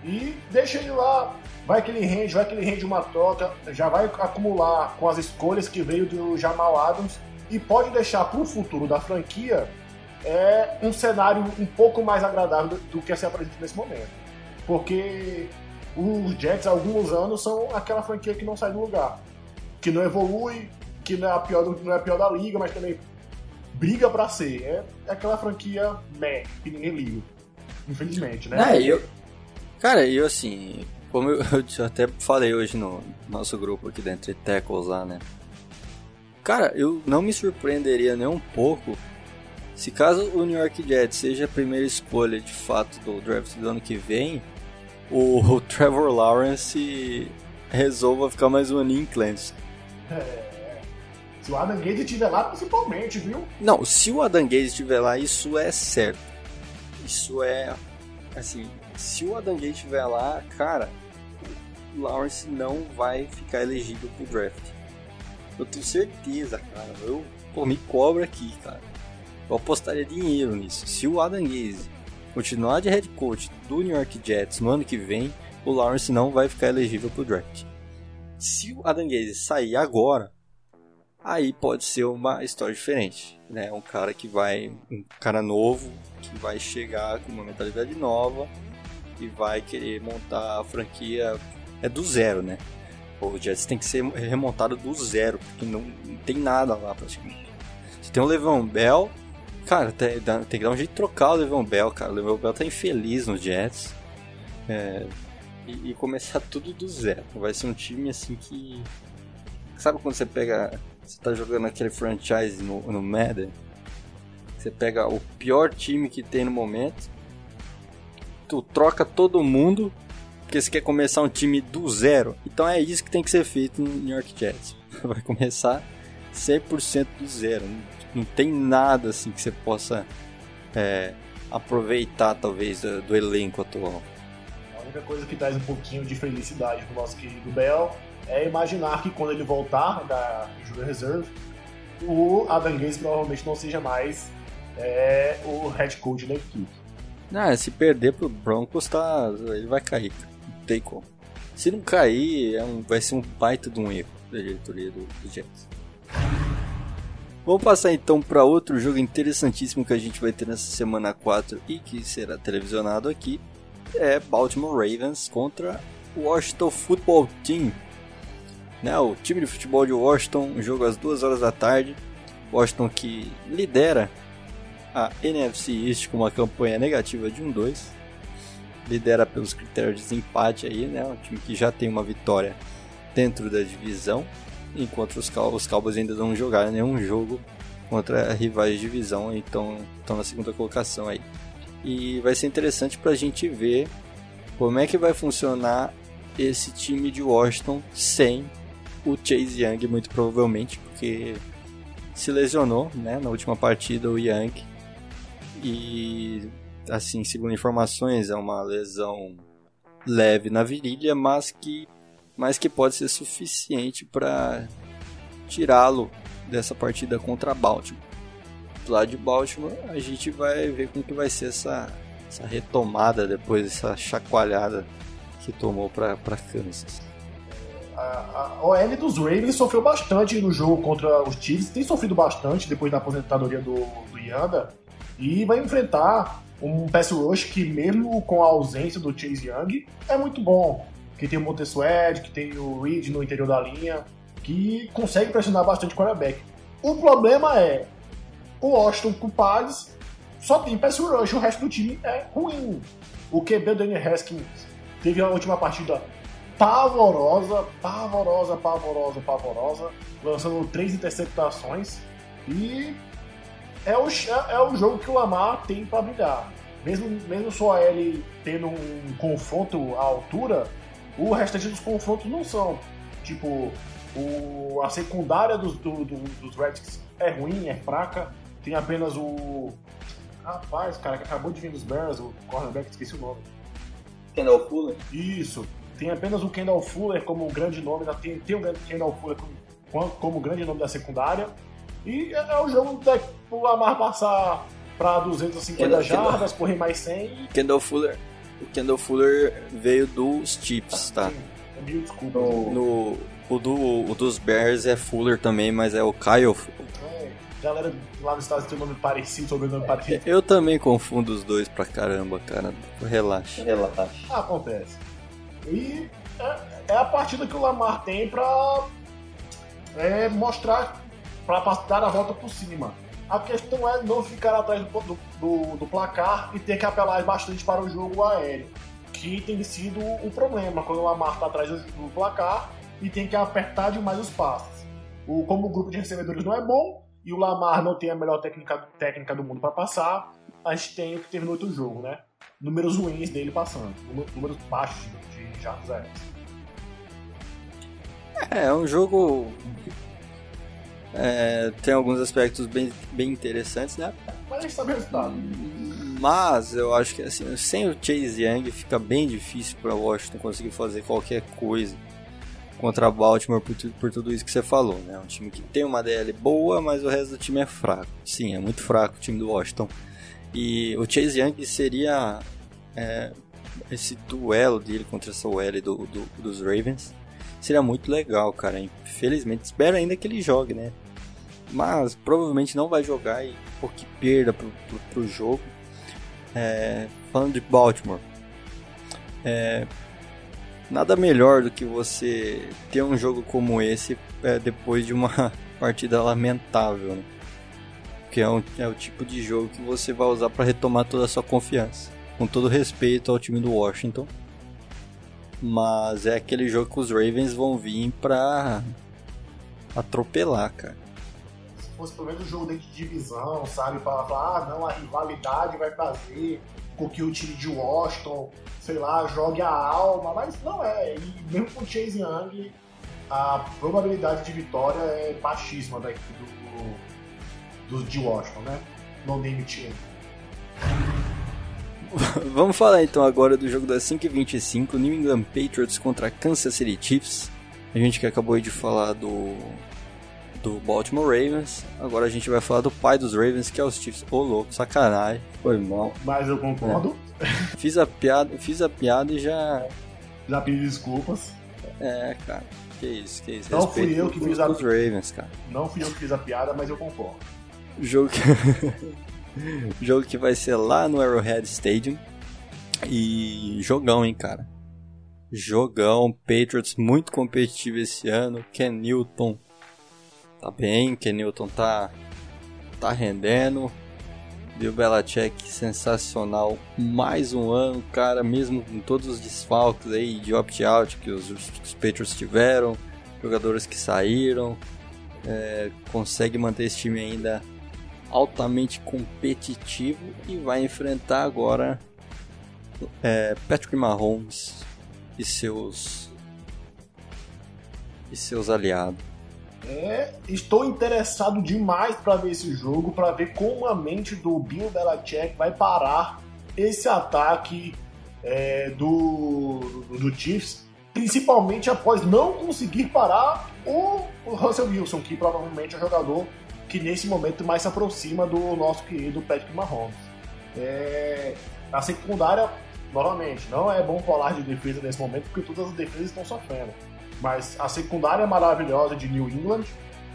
e deixa ele lá, vai que ele rende, vai que ele rende uma troca, já vai acumular com as escolhas que veio do Jamal Adams e pode deixar para o futuro da franquia é um cenário um pouco mais agradável do, do que se apresenta nesse momento. Porque os Jets há alguns anos são aquela franquia que não sai do lugar, que não evolui, que não é a pior, não é a pior da liga, mas também briga para ser. É, é, aquela franquia meh, que ninguém liga. Infelizmente, né? É, eu, cara, eu assim, como eu, eu até falei hoje no nosso grupo aqui dentro de Tackles lá, né? Cara, eu não me surpreenderia nem um pouco se caso o New York Jets seja a primeira escolha de fato do draft do ano que vem, o, Trevor Lawrence resolva ficar mais um aninho em Clemson. É, se o Adam Gaze estiver lá, principalmente, viu? Não, se o Adam Gaze estiver lá, isso é certo. Isso é. Assim, se o Adam Gaze estiver lá, cara, Lawrence não vai ficar elegível pro draft. Eu tenho certeza, cara. Eu, pô, me cobra aqui, cara. Eu apostaria dinheiro nisso. Se o Adam Gaze continuar de head coach do New York Jets no ano que vem, o Lawrence não vai ficar elegível para o draft. Se o Adam Gaze sair agora, aí pode ser uma história diferente, né? Um cara que vai, um cara novo, que vai chegar com uma mentalidade nova e vai querer montar a franquia é do zero, né? O Jets tem que ser remontado do zero, porque não, não tem nada lá praticamente. Você tem o Levão Bell, Cara, tem, tem, que dar um jeito de trocar o Le'Veon Bell, cara. O Le'Veon Bell tá infeliz nos Jets. É, e, e, começar tudo do zero. Vai ser um time assim que. Sabe quando você pega. Você tá jogando aquele franchise no, no Madden? Você pega o pior time que tem no momento. Tu troca todo mundo. Porque você quer começar um time do zero. Então é isso que tem que ser feito no New York Jets. Vai começar 100% do zero não tem nada assim que você possa é, aproveitar talvez do, do, elenco atual. A única coisa que traz um pouquinho de felicidade pro nosso querido Bell é imaginar que quando ele voltar da Injury Reserve, o Adam Gaze provavelmente não seja mais é, o head coach da equipe. Ah, se perder pro Broncos, tá, ele vai cair. Não tem como. Se não cair, é um, vai ser um baita de um erro da diretoria do, do Jets. Vamos passar então para outro jogo interessantíssimo que a gente vai ter nessa semana 4 e que será televisionado aqui. É Baltimore Ravens contra o Washington Football Team. Né, o time de futebol de Washington, um jogo às 2 horas da tarde. Washington que lidera a NFC East com uma campanha negativa de 1-2. Lidera pelos critérios de desempate aí, né? Um time que já tem uma vitória dentro da divisão enquanto os, os Cowboys ainda não jogaram nenhum jogo contra rivais de divisão, então estão na segunda colocação aí. E vai ser interessante para a gente ver como é que vai funcionar esse time de Washington sem o Chase Young, muito provavelmente, porque se lesionou né, na última partida o Young. E, assim, segundo informações, é uma lesão leve na virilha, mas que mas que pode ser suficiente para tirá-lo dessa partida contra Baltimore. Do lado de Baltimore, a gente vai ver como que vai ser essa, essa retomada depois dessa chacoalhada que tomou para Kansas. A, a OL dos Ravens sofreu bastante no jogo contra os Chiefs, tem sofrido bastante depois da aposentadoria do, do Yanda e vai enfrentar um pass rush que mesmo com a ausência do Chase Young é muito bom que tem o Montessued, que tem o Reed no interior da linha, que consegue pressionar bastante o quarterback. O problema é, o Washington com Pags só tem pass rush, o resto do time é ruim. O QB Daniel Haskins teve a última partida pavorosa, pavorosa, pavorosa, pavorosa, lançando três interceptações e é o, é, é o jogo que o Lamar tem para brigar. Mesmo, mesmo só ele tendo um confronto à altura, o restante dos confrontos não são. Tipo, o, a secundária dos, do, do, dos Redskins é ruim, é fraca. Tem apenas o. Rapaz, cara, que acabou de vir dos Bears, o cornerback, esqueci o nome. Kendall Fuller? Isso. Tem apenas o Kendall Fuller como grande nome, tem, tem o Kendall Fuller como, como grande nome da secundária. E é, é o jogo do Lamar passar para 250 Kendall, jardas, correr mais 100. Kendall Fuller, o Kendall Fuller veio dos Chiefs, tá? Sim, mil desculpa. No, no, o, do, o dos Bears é Fuller também, mas é o Kyle. É, galera lá nos Estados Unidos tem um nome parecido, sobrenome parecido. Eu também confundo os dois pra caramba, cara. Relaxa. Relaxa. Acontece. E é, é, a partida que o Lamar tem pra é, mostrar, pra dar a volta por cima. A questão é não ficar atrás do, do, do, placar e ter que apelar bastante para o jogo aéreo, que tem sido o problema quando o Lamar está atrás do, do, placar e tem que apertar demais os passes. O, como o grupo de recebedores não é bom e o Lamar não tem a melhor técnica, técnica do mundo para passar, a gente tem o que teve no outro jogo, né? Números ruins dele passando, números baixos de jatos aéreos. É, é um jogo é, tem alguns aspectos bem, bem interessantes, né? Mas sabe o resultado. Mas eu acho que assim, sem o Chase Young fica bem difícil para Washington conseguir fazer qualquer coisa contra Baltimore por, por, tudo isso que você falou, né? Um time que tem uma DL boa, mas o resto do time é fraco. Sim, é muito fraco o time do Washington. E o Chase Young seria é, esse duelo dele contra essa OL do, do, dos Ravens. Seria muito legal, cara. Infelizmente, espero ainda que ele jogue, né? Mas provavelmente não vai jogar e porque perda pro, pro, pro jogo. É, falando de Baltimore, é, nada melhor do que você ter um jogo como esse é, depois de uma partida lamentável, né? que é, um, é o tipo de jogo que você vai usar para retomar toda a sua confiança. Com todo respeito ao time do Washington, mas é aquele jogo que os Ravens vão vir pra atropelar, cara fosse pelo menos um jogo dentro de divisão, sabe? Falar, ah, não, a rivalidade vai fazer com que o time de Washington, sei lá, jogue a alma, mas não é. E mesmo com o Chase Young, a probabilidade de vitória é baixíssima da equipe do, do, de Washington, né? No name team. Vamos falar então agora do jogo das 5h25, New England Patriots contra Kansas City Chiefs. A gente que acabou de falar do do Baltimore Ravens. Agora a gente vai falar do pai dos Ravens, que é os Chiefs. Ô, louco, sacanagem. Foi mal. Mas eu concordo. É. Fiz a piada, fiz a piada e já. Já pedi desculpas. É, cara. Que isso, que isso. Não Respeito fui eu que fiz a os Ravens, cara. Não fui eu que fiz a piada, mas eu concordo. Jogo que... Jogo que vai ser lá no Arrowhead Stadium. E jogão, hein, cara. Jogão, Patriots muito competitivo esse ano. Ken Newton tá bem, Kenilton tá, tá rendendo. Bill Belichick sensacional, mais um ano, cara, mesmo com todos os desfalques aí de opt-out que os, os Patriots tiveram, jogadores que saíram, é, consegue manter esse time ainda altamente competitivo e vai enfrentar agora é, Patrick Mahomes e seus e seus aliados. É, estou interessado demais para ver esse jogo, para ver como a mente do Bill Belichick vai parar esse ataque é, do, do, do, Chiefs, principalmente após não conseguir parar o, o, Russell Wilson, que provavelmente é o jogador que nesse momento mais se aproxima do nosso querido Patrick Mahomes. É, a secundária, novamente, não é bom falar de defesa nesse momento, porque todas as defesas estão sofrendo. Mas a secundária maravilhosa de New England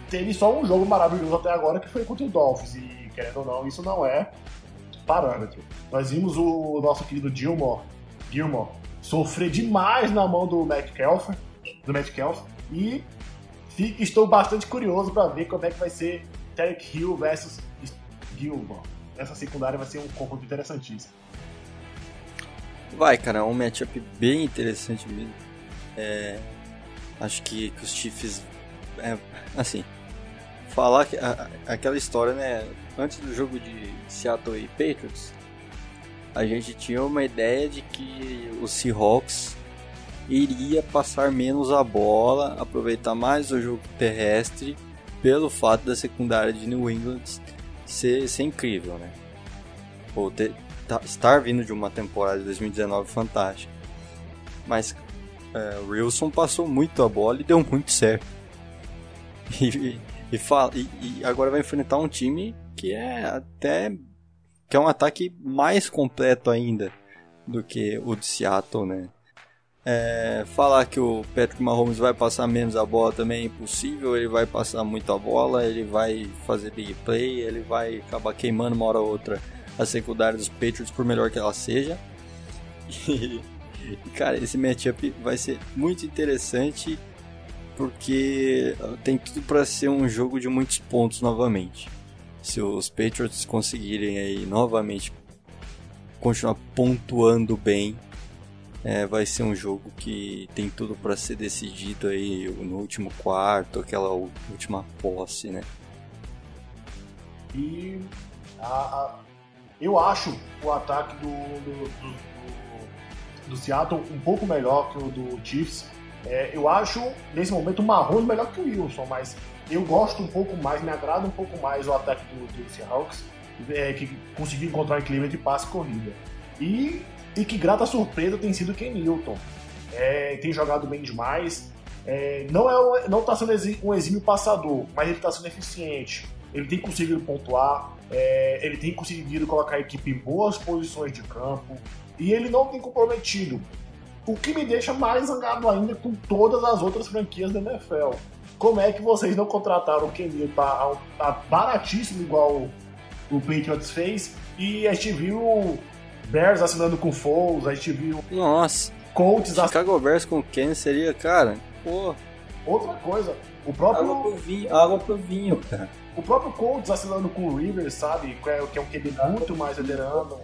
teve só um jogo maravilhoso até agora que foi contra o Dolphins. E querendo ou não, isso não é parâmetro. Nós vimos o nosso querido Gilmore, Gilmore sofrer demais na mão do Metcalf, do Metcalf e estou bastante curioso para ver como é que vai ser Tarek Hill versus Gilmore. Essa secundária vai ser um confronto interessantíssimo. Vai, cara, é um matchup bem interessante mesmo. É, Acho que, que os Chiefs. É, assim. Falar que, a, aquela história, né? Antes do jogo de Seattle e Patriots, a gente tinha uma ideia de que os Seahawks iria passar menos a bola, aproveitar mais o jogo terrestre, pelo fato da secundária de New England ser, ser incrível, né? Ou ter, tá, estar vindo de uma temporada de 2019 fantástica. Mas é, o Wilson passou muito a bola e deu muito certo. E, e, e, e agora vai enfrentar um time que é até que é um ataque mais completo ainda do que o de Seattle, né? É, falar que o Patrick Mahomes vai passar menos a bola também é impossível, ele vai passar muito a bola, ele vai fazer big play, ele vai acabar queimando uma hora ou outra a secundária dos Patriots, por melhor que ela seja. E, cara, esse matchup vai ser muito interessante porque tem tudo para ser um jogo de muitos pontos novamente. Se os Patriots conseguirem aí novamente continuar pontuando bem, é, vai ser um jogo que tem tudo para ser decidido aí no último quarto, aquela última posse, né? E a, a, eu acho o ataque do, do, do, do, Seattle um pouco melhor que o do Chiefs é, eu acho, nesse momento, o Mahomes melhor que o Wilson, mas eu gosto um pouco mais, me agrada um pouco mais o ataque do, do Seahawks, é, que conseguiu encontrar equilíbrio entre passe e corrida. E, e que grata surpresa tem sido Ken Newton. É, tem jogado bem demais. É, não é não está sendo um exímio passador, mas ele está sendo eficiente. Ele tem conseguido pontuar, é, ele tem conseguido colocar a equipe em boas posições de campo e ele não tem comprometido. O que me deixa mais zangado ainda com todas as outras franquias da NFL. Como é que vocês não contrataram o Kenny tá, tá baratíssimo igual o Patriots fez e a gente viu Bears assinando com Foles, a gente viu Nossa. Colts Chicago ass... Bears com Ken seria, cara, pô. Outra coisa, o próprio água pro vinho, água pro vinho, cara. O próprio Colts assinando com o Rivers, sabe, que é, que é um QB muito mais veterano.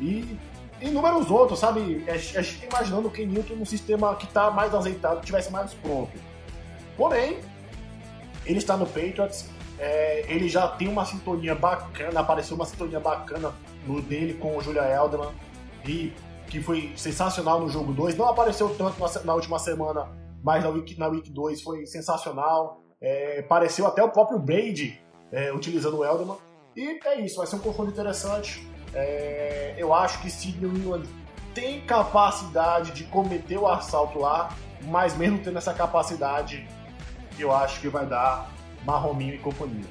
E inúmeros outros, sabe? A gente imaginando o Ken Newton num sistema que está mais azeitado, que tivesse mais pronto. Porém, ele está no Patriots, é, ele já tem uma sintonia bacana, apareceu uma sintonia bacana no dele com o Julia Elderman, e que foi sensacional no jogo 2. Não apareceu tanto na, na, última semana, mas na Week, na week 2 foi sensacional. É, apareceu até o próprio Brady é, utilizando o Elderman. E é isso, vai ser um confronto interessante. É, eu acho que se New tem capacidade de cometer o assalto lá, mas mesmo tendo essa capacidade, eu acho que vai dar Marrominho e companhia.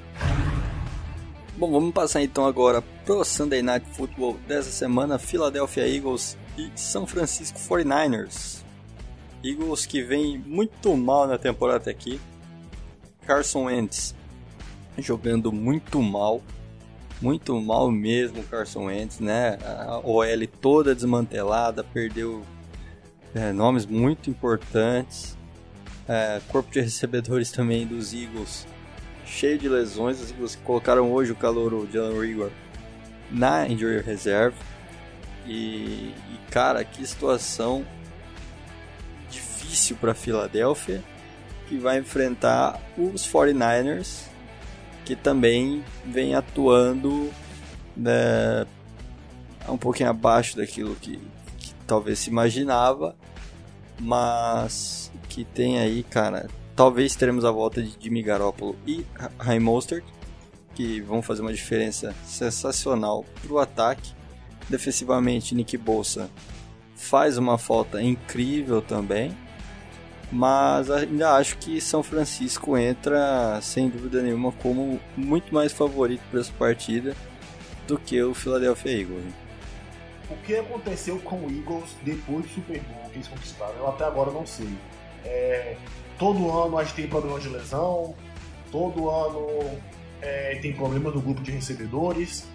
Bom, vamos passar então agora pro Sunday Night Football dessa semana, Philadelphia Eagles e São Francisco 49ers. Eagles que vem muito mal na temporada aqui. Carson Wentz jogando muito mal, muito mal mesmo o Carson Wentz, né? A OL toda desmantelada, perdeu é, nomes muito importantes. É, corpo de recebedores também dos Eagles cheio de lesões. Os Eagles colocaram hoje o calor de Alan Rigor na injury reserve. E, e cara, que situação difícil para Filadélfia, que vai enfrentar os 49ers que também vem atuando né, um pouquinho abaixo daquilo que, que talvez se imaginava, mas que tem aí, cara, talvez teremos a volta de Jimmy Garoppolo e Raheem Mostert, que vão fazer uma diferença sensacional para o ataque. Defensivamente, Nick Bolsa faz uma falta incrível também mas ainda acho que São Francisco entra sem dúvida nenhuma como muito mais favorito para essa partida do que o Philadelphia Eagles. O que aconteceu com o Eagles depois do Super Bowl que eles conquistaram? Eu até agora não sei. É, todo ano a gente tem problemas de lesão, todo ano é, tem problema no grupo de recebedores.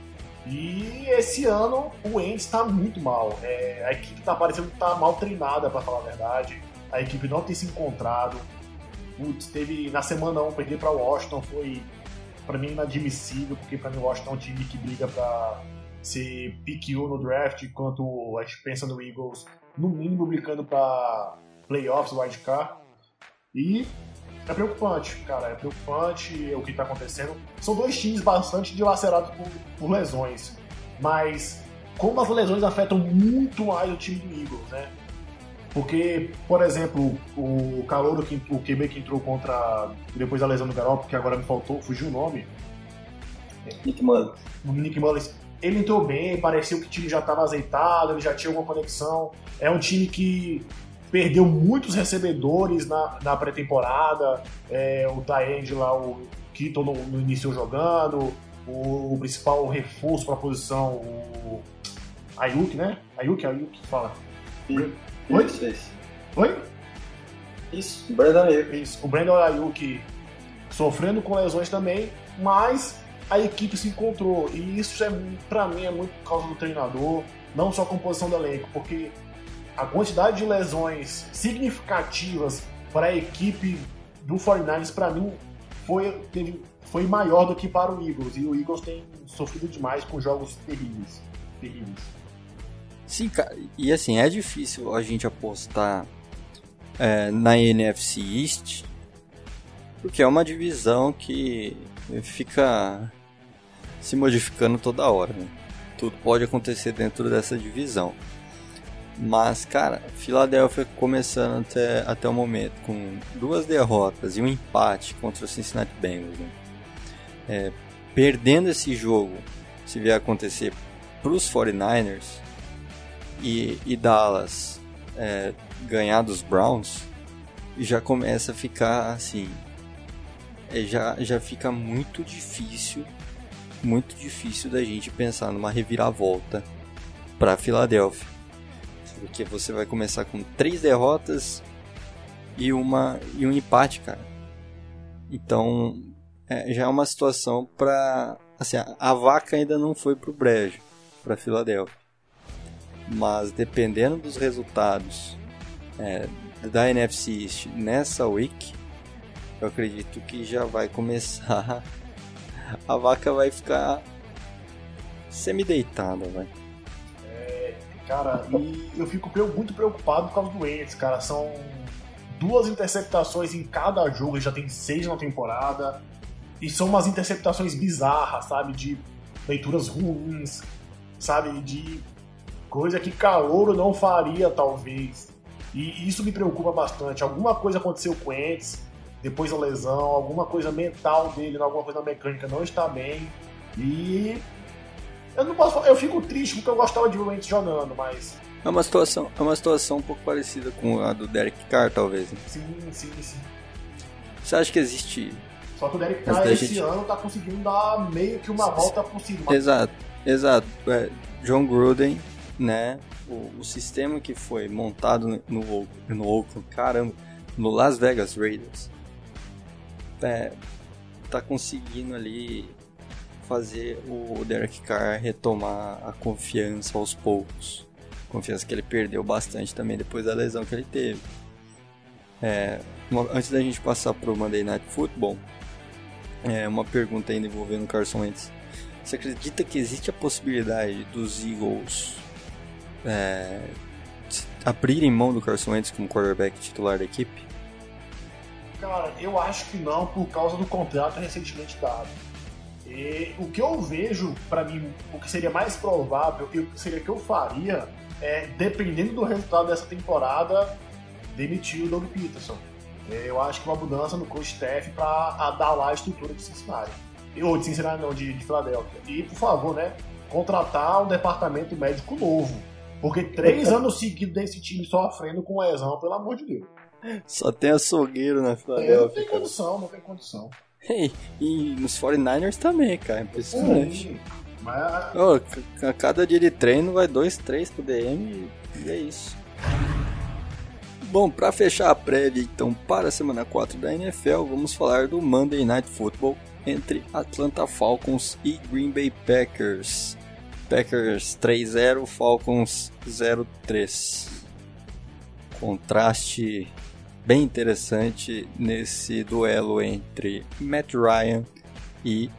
E esse ano o Ends está muito mal. É, a equipe está parecendo que está mal treinada, para falar a verdade a equipe não tem se encontrado. Putz, teve na semana 1 perder para Washington foi para mim inadmissível, porque para mim o Washington é um time que briga para ser pick 1 no draft, enquanto a gente pensa no Eagles no mínimo brincando para playoffs, wildcard. E é preocupante, cara, é preocupante o que está acontecendo. São dois times bastante dilacerados por, por lesões, mas como as lesões afetam muito mais o time do Eagles, né? Porque, por exemplo, o Calouro, que, o QB que entrou contra. depois da lesão do Garoppolo, que agora me faltou, fugiu o nome. Nick Mullins. O Nick Mullins. Ele entrou bem, parecia que o time já estava azeitado, ele já tinha alguma conexão. É um time que perdeu muitos recebedores na, na pré-temporada. É, o Taend lá, o Keaton no, no início jogando. O, o principal reforço para a posição, o Ayuk, né? Ayuk, Ayuk fala. Oi? Isso. Oi? Isso, o Brandon Ayuk. Isso, o Brandon Ayuk sofrendo com lesões também, mas a equipe se encontrou. E isso, é, para mim, é muito por causa do treinador, não só a composição do elenco, porque a quantidade de lesões significativas para a equipe do 49ers, para mim, foi, teve, foi maior do que para o Eagles. E o Eagles tem sofrido demais com jogos terríveis. terríveis. Sim, cara, e assim, é difícil a gente apostar é, na NFC East, porque é uma divisão que fica se modificando toda hora. Né? Tudo pode acontecer dentro dessa divisão. Mas, cara, Filadélfia começando até, até o momento com duas derrotas e um empate contra o Cincinnati Bengals. Né? É, perdendo esse jogo, se vier acontecer para os 49ers, e, e Dallas é, ganhar dos Browns, já começa a ficar assim. É, já, já fica muito difícil, muito difícil da gente pensar numa reviravolta para Filadélfia. Porque você vai começar com três derrotas e, uma, e um empate, cara. Então, é, já é uma situação para assim, a, a vaca ainda não foi pro brejo para Filadélfia mas dependendo dos resultados é, da NFC East nessa week, eu acredito que já vai começar. A vaca vai ficar semi-deitada, vai. É, cara, e eu fico muito preocupado por causa do cara. São duas interceptações em cada jogo, ele já tem seis na temporada. E são umas interceptações bizarras, sabe? De leituras ruins, sabe? De coisa que Calouro não faria, talvez. E isso me preocupa bastante. Alguma coisa aconteceu com o Ents, depois da lesão, alguma coisa mental dele, alguma coisa mecânica não está bem. E eu não posso eu fico triste porque eu gostava de ver o Ents jogando, mas é uma situação, é uma situação um pouco parecida com a do Derek Carr, talvez. Né? Sim, sim, sim. Você acha que existe só que o Derek Carr esse gente... ano tá conseguindo dar meio que uma volta por cima. Exato, exato. É, John Gruden né, o, o sistema que foi montado no, no, Oakland, caramba, no Las Vegas Raiders, é, tá conseguindo ali fazer o Derek Carr retomar a confiança aos poucos. Confiança que ele perdeu bastante também depois da lesão que ele teve. É, uma, antes da gente passar pro Monday Night Football, é, uma pergunta ainda envolvendo o Carson Wentz. Você acredita que existe a possibilidade dos Eagles é, abrirem mão do Carson Wentz como quarterback titular da equipe? Cara, eu acho que não, por causa do contrato recentemente dado. E o que eu vejo, para mim, o que seria mais provável, o que seria que eu faria, é, dependendo do resultado dessa temporada, demitir o Doug Peterson. Eu acho que uma mudança no coach staff para adalar a estrutura de Cincinnati. Ou de Cincinnati não, de, de Filadélfia. E, por favor, né, contratar um departamento médico novo porque três anos seguidos desse time sofrendo com lesão, pelo amor de Deus. Só tem açougueiro na Filadélfia. É, não tem condição, não tem condição. E, e nos 49ers também, cara. Impressionante. Sim, mas... oh, a cada dia de treino vai dois, três pro DM e é isso. Bom, para fechar a prévia então para a semana 4 da NFL, vamos falar do Monday Night Football entre Atlanta Falcons e Green Bay Packers. Packers 3-0, Falcons 0-3. Contraste bem interessante nesse duelo entre Matt Ryan e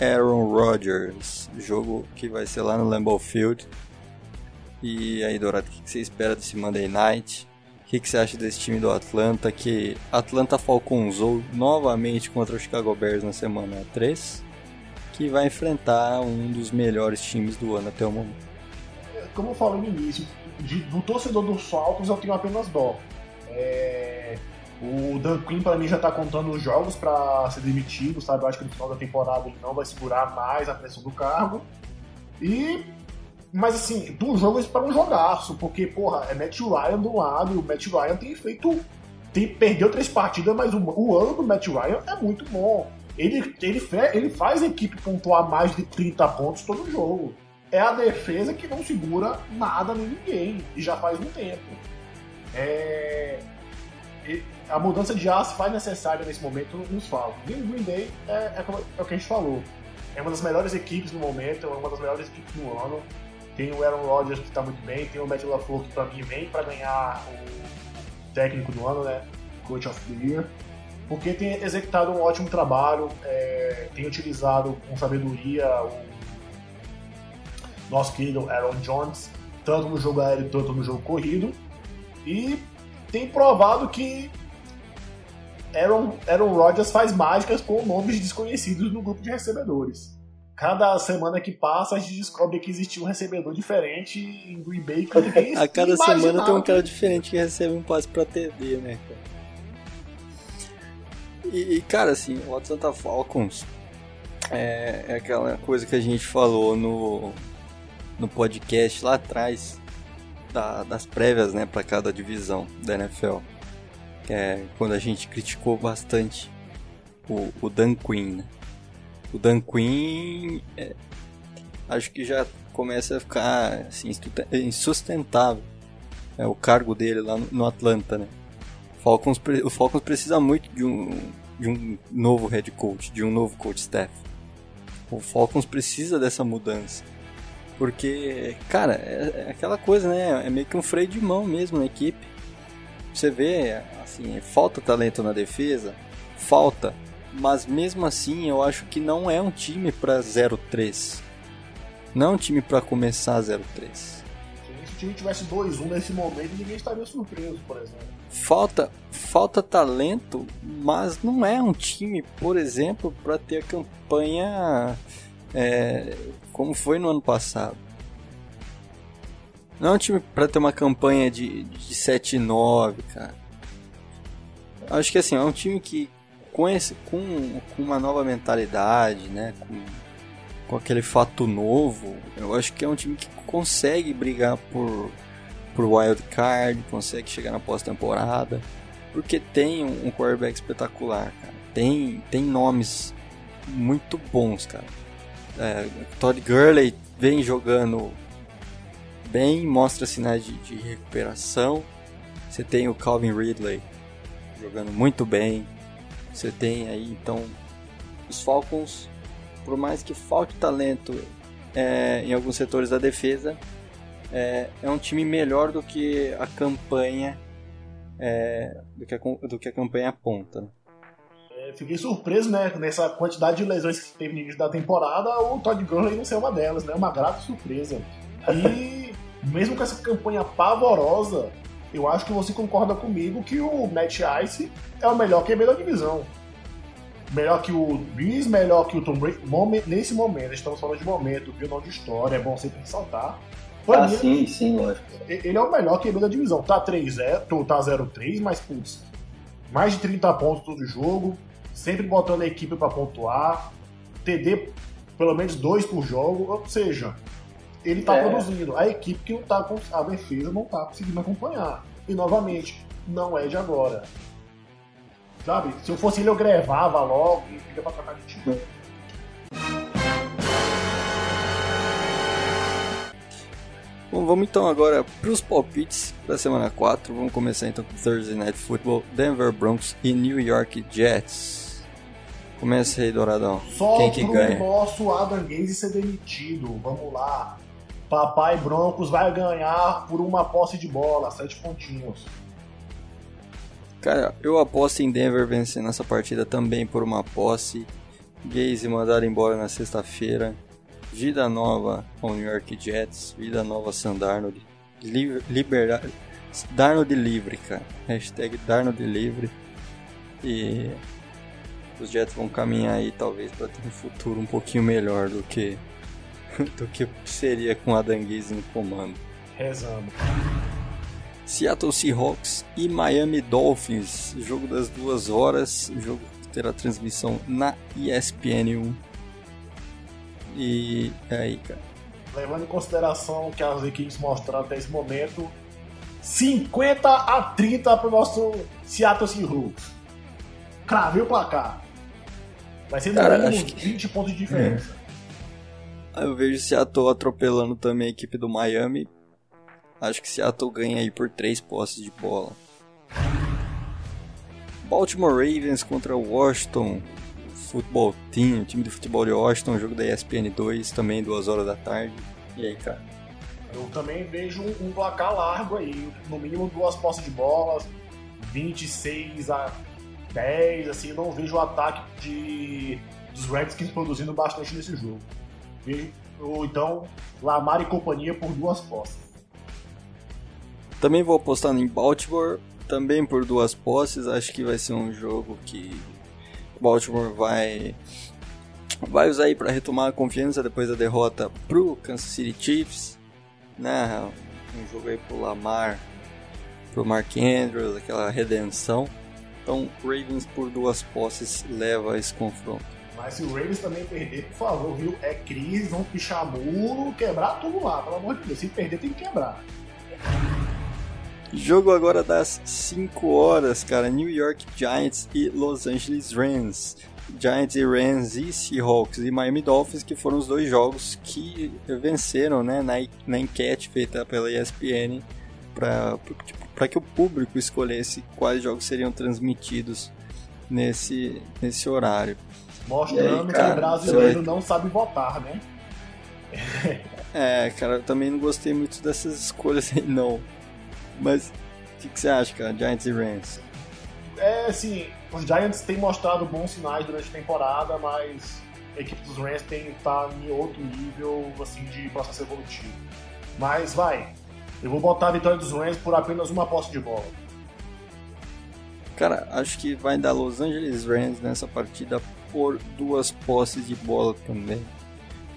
Aaron Rodgers. Jogo que vai ser lá no Lambeau Field. E aí, Dourado, o que você espera desse Monday Night? O que você acha desse time do Atlanta que Atlanta Falconsou novamente contra o Chicago Bears na semana 3? Que vai enfrentar um dos melhores times do ano até o momento. como eu falei no início, de, do torcedor dos Falcons eu tenho apenas dó. É, o Dan Quinn, para mim, já tá contando os jogos para ser demitido, sabe? Eu acho que no final da temporada ele não vai segurar mais a pressão do cargo. E. Mas assim, do jogo para um jogaço, porque, porra, é Matt Ryan do lado, e o Matt Ryan tem feito. Tem, perdeu três partidas, mas o, o ano do Matt Ryan é muito bom. Ele, ele, ele faz a equipe pontuar mais de 30 pontos todo jogo. É a defesa que não segura nada nem ninguém, e já faz um tempo. É, a mudança de aço faz necessária nesse momento nos Falcons. E o Green Bay é, é, é, o que a gente falou. É uma das melhores equipes no momento, é uma das melhores equipes no ano. Tem o Aaron Rodgers que está muito bem, tem o Matt LaFleur que para mim vem para ganhar o técnico do ano, né? Coach of the Year. Porque tem executado um ótimo trabalho, é, tem utilizado com sabedoria o nosso querido Aaron Jones, tanto no jogo aéreo quanto no jogo corrido. E tem provado que Aaron, Aaron Rodgers faz mágicas com nomes desconhecidos no grupo de recebedores. Cada semana que passa, a gente descobre que existe um recebedor diferente em Green Bay que ninguém A cada semana tem um cara diferente que recebe um passe pra TD, né, E, cara, assim, o Atlanta Falcons é, é aquela coisa que a gente falou no, no podcast lá atrás da, das prévias, né, para cada divisão da NFL é quando a gente criticou bastante o, o Dan Quinn. Né? O Dan Quinn é, acho que já começa a ficar assim, insustentável é, o cargo dele lá no, no Atlanta, né? Falcons, o Falcons precisa muito de um, de um novo head coach, de um novo coach staff. O Falcons precisa dessa mudança. Porque, cara, é, é aquela coisa, né? É meio que um freio de mão mesmo na equipe. Você vê Assim, falta talento na defesa? Falta. Mas mesmo assim, eu acho que não é um time para 0-3. Não é um time para começar 0-3. Se o time tivesse 2-1 nesse momento, ninguém estaria surpreso, por exemplo. Falta, falta talento, mas não é um time, por exemplo, para ter a campanha é, como foi no ano passado. Não é um time para ter uma campanha de, de 7-9, cara. Acho que assim, é um time que com, esse, com, com uma nova mentalidade, né? Com, com aquele fato novo, eu acho que é um time que consegue brigar por, por wild card, consegue chegar na pós-temporada, porque tem um, um quarterback espetacular, cara. Tem, tem nomes muito bons, cara. É, Todd Gurley vem jogando bem, mostra sinais de, de recuperação. Você tem o Calvin Ridley, jogando muito bem. Você tem aí então os Falcons, por mais que falte talento é, em alguns setores da defesa, é, é, um time melhor do que a campanha é, do, que a, do que a campanha aponta. Né? É, fiquei surpreso, né, nessa quantidade de lesões que teve no início da temporada, o Todd Gurley não ser uma delas, né, uma grata surpresa. E mesmo com essa campanha pavorosa, eu acho que você concorda comigo que o Matt Ice é o melhor QB da divisão. Melhor que o Breeze, melhor que o Tom Brady. Nesse momento, estamos falando de momento, viu? Não de história, é bom sempre ressaltar. Pra ah, sim, sim, lógico. Ele é o melhor QB da divisão. Tá 3-0, tá 0-3, mas, putz, mais de 30 pontos todo jogo, sempre botando a equipe para pontuar, TD pelo menos dois por jogo, ou seja, ele está é. produzindo. A equipe que não tá a defesa não está conseguindo acompanhar. E novamente, não é de agora. Sabe? Se eu fosse ele, eu grevava logo e fica pra trocar de time. Bom, vamos então agora para os palpites da semana 4. Vamos começar então com Thursday Night Football, Denver Broncos e New York Jets. Começa aí, Douradão. Só Quem que ganha? nosso Adam Gaze ser demitido. Vamos lá. Papai Broncos vai ganhar por uma posse de bola, sete pontinhos. Cara, eu aposto em Denver vencendo essa partida também por uma posse. Gaze mandar embora na sexta-feira. Vida nova com New York Jets. Vida nova Sam Darnold. liberdade. Darnold livre, cara. Hashtag Darnold livre. E os Jets vão caminhar aí talvez para ter um futuro um pouquinho melhor do que do que seria com a Danguese no comando. Rezando. Seattle Seahawks e Miami Dolphins, jogo das duas horas, jogo que terá transmissão na ESPN1. E aí, cara. Levando em consideração que as equipes mostraram até esse momento, 50 a 30 para o nosso Seattle Seahawks. Cravei o placar. Vai ser no Cara, mínimo que... 20 pontos de diferença. É. Eu vejo Seattle atropelando também a equipe do Miami. Acho que Seattle ganha aí por 3 posses de bola. Baltimore Ravens contra Washington Football Team, time de futebol de Washington, jogo da ESPN 2, também 2 horas da tarde. E aí, cara? Eu também vejo um, um placar largo aí, no mínimo duas posses de bola, 26 a 10, assim, não vejo o ataque de, dos Redskins produzindo bastante nesse jogo. Vejo, ou então, Lamar e companhia por duas posses. Também vou apostar em Baltimore, também por duas posses. Acho que vai ser um jogo que Baltimore vai vai usar aí para retomar a confiança depois da derrota pro Kansas City Chiefs, né? Um jogo aí pro Lamar, pro Mark Andrews, aquela redenção. Então, Ravens por duas posses leva esse confronto. Mas se o Ravens também perder, por favor, viu? É crise, vão pichar muro, quebrar tudo lá, pelo amor de Deus. Se perder, tem que quebrar. Jogo agora das 5 horas, cara. New York Giants e Los Angeles Rams. Giants e Rams e Seahawks e Miami Dolphins, que foram os dois jogos que venceram né, na, na enquete feita pela ESPN para tipo, que o público escolhesse quais jogos seriam transmitidos nesse, nesse horário. Mostrando aí, cara, que o brasileiro não sabe votar, né? é, cara, eu também não gostei muito dessas escolhas aí, não. Mas o que, que, você acha, cara? Giants e Rams? É, assim, os Giants têm mostrado bons sinais durante a temporada, mas a equipe dos Rams tem tá em outro nível, assim, de processo evolutivo. Mas vai, eu vou botar a vitória dos Rams por apenas uma posse de bola. Cara, acho que vai dar Los Angeles Rams nessa partida por duas posses de bola também.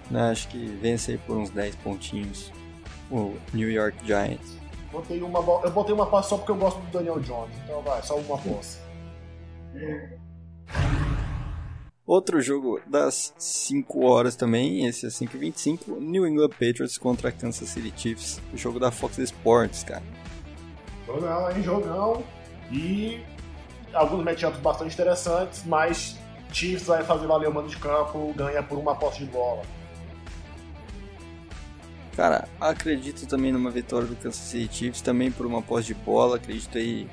Né? Acho que vence aí por uns 10 pontinhos o New York Giants. Botei uma, eu botei uma posse só porque eu gosto do Daniel Jones, então vai, só uma posse. Outro jogo das 5 horas também, esse é 5h25, New England Patriots contra Kansas City Chiefs, o jogo da Fox Sports, cara. Jogão, hein? Jogão. E alguns matchups bastante interessantes, mas Chiefs vai fazer valer o mando de campo, ganha por uma posse de bola. Cara, acredito também numa vitória do Kansas City Chiefs, também por uma posse de bola, acredito aí,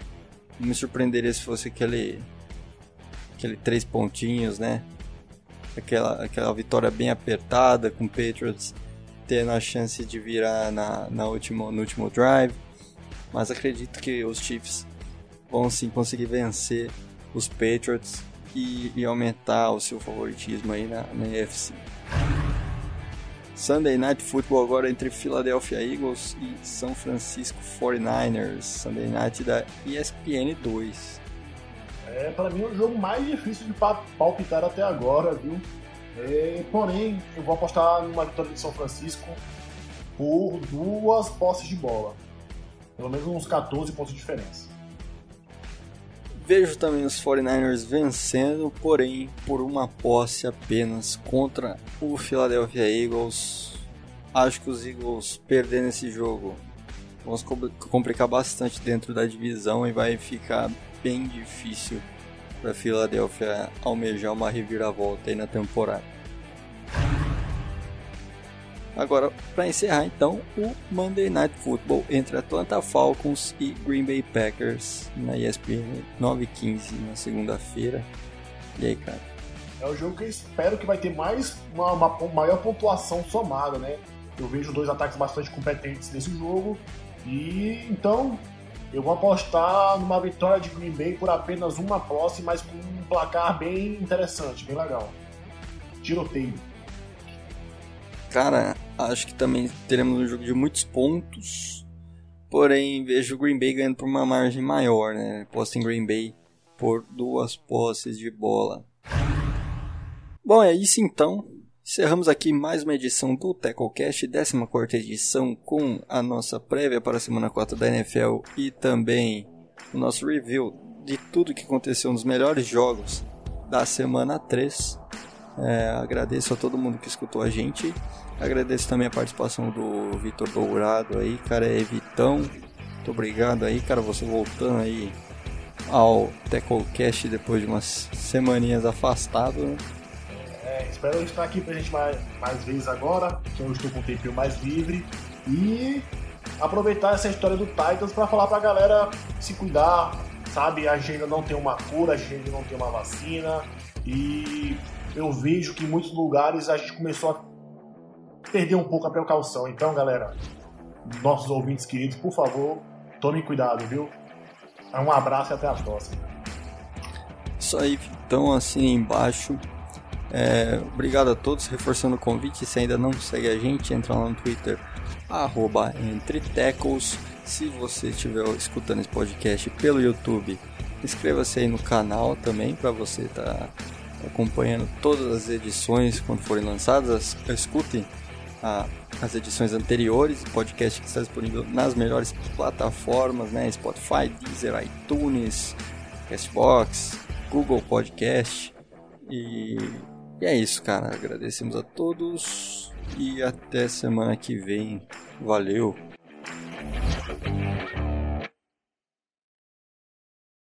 não me surpreenderia se fosse aquele aquele três pontinhos, né? Aquela, aquela vitória bem apertada com o Patriots tendo a chance de virar na, na último, no último drive. Mas acredito que os Chiefs vão sim conseguir vencer os Patriots e, e aumentar o seu favoritismo aí na, na UFC. Sunday Night Football agora entre Philadelphia Eagles e São Francisco 49ers. Sunday Night da ESPN 2. É, para mim, é o jogo mais difícil de palpitar até agora, viu? É, porém, eu vou apostar numa vitória de São Francisco por duas posses de bola. Pelo menos uns 14 pontos de diferença. Vejo também os 49ers vencendo, porém por uma posse apenas contra o Philadelphia Eagles. Acho que os Eagles perdendo esse jogo vão complicar bastante dentro da divisão e vai ficar bem difícil para Philadelphia almejar uma reviravolta aí na temporada. Agora, para encerrar então, o Monday Night Football entre Atlanta Falcons e Green Bay Packers na ESPN 9:15 na segunda-feira. E aí, cara? É o jogo que eu espero que vai ter mais uma, uma maior pontuação somada, né? Eu vejo dois ataques bastante competentes nesse jogo e então eu vou apostar numa vitória de Green Bay por apenas uma posse, mas com um placar bem interessante, bem legal. Tiroteio. Cara, acho que também teremos um jogo de muitos pontos. Porém, vejo o Green Bay ganhando por uma margem maior, né? Aposto em Green Bay por duas posses de bola. Bom, é isso então. Encerramos aqui mais uma edição do TecoCast, 14 edição, com a nossa prévia para a semana 4 da NFL e também o nosso review de tudo que aconteceu nos melhores jogos da semana 3. É, agradeço a todo mundo que escutou a gente. Agradeço também a participação do Vitor Dourado aí, cara, é Vitão. Muito obrigado aí, cara, você voltando aí ao TecoCast depois de umas semaninhas afastado. Né? É, espero estar aqui pra gente mais, mais vezes agora, que eu estou com o tempinho mais livre. E aproveitar essa história do Titans para falar pra galera se cuidar, sabe? A ainda não tem uma cura, a ainda não tem uma vacina. E eu vejo que em muitos lugares a gente começou a perder um pouco a precaução. Então, galera, nossos ouvintes queridos, por favor, tomem cuidado, viu? Um abraço e até a próxima. Isso aí, então assim embaixo é, obrigado a todos, reforçando o convite. Se ainda não segue a gente, entra lá no Twitter, arroba entretecos. Se você estiver escutando esse podcast pelo YouTube, inscreva-se aí no canal também para você estar tá acompanhando todas as edições quando forem lançadas. Escutem a, as edições anteriores, o podcast que está disponível nas melhores plataformas, né? Spotify, Deezer, iTunes, Castbox, Google Podcast e e é isso, cara. Agradecemos a todos e até semana que vem. Valeu!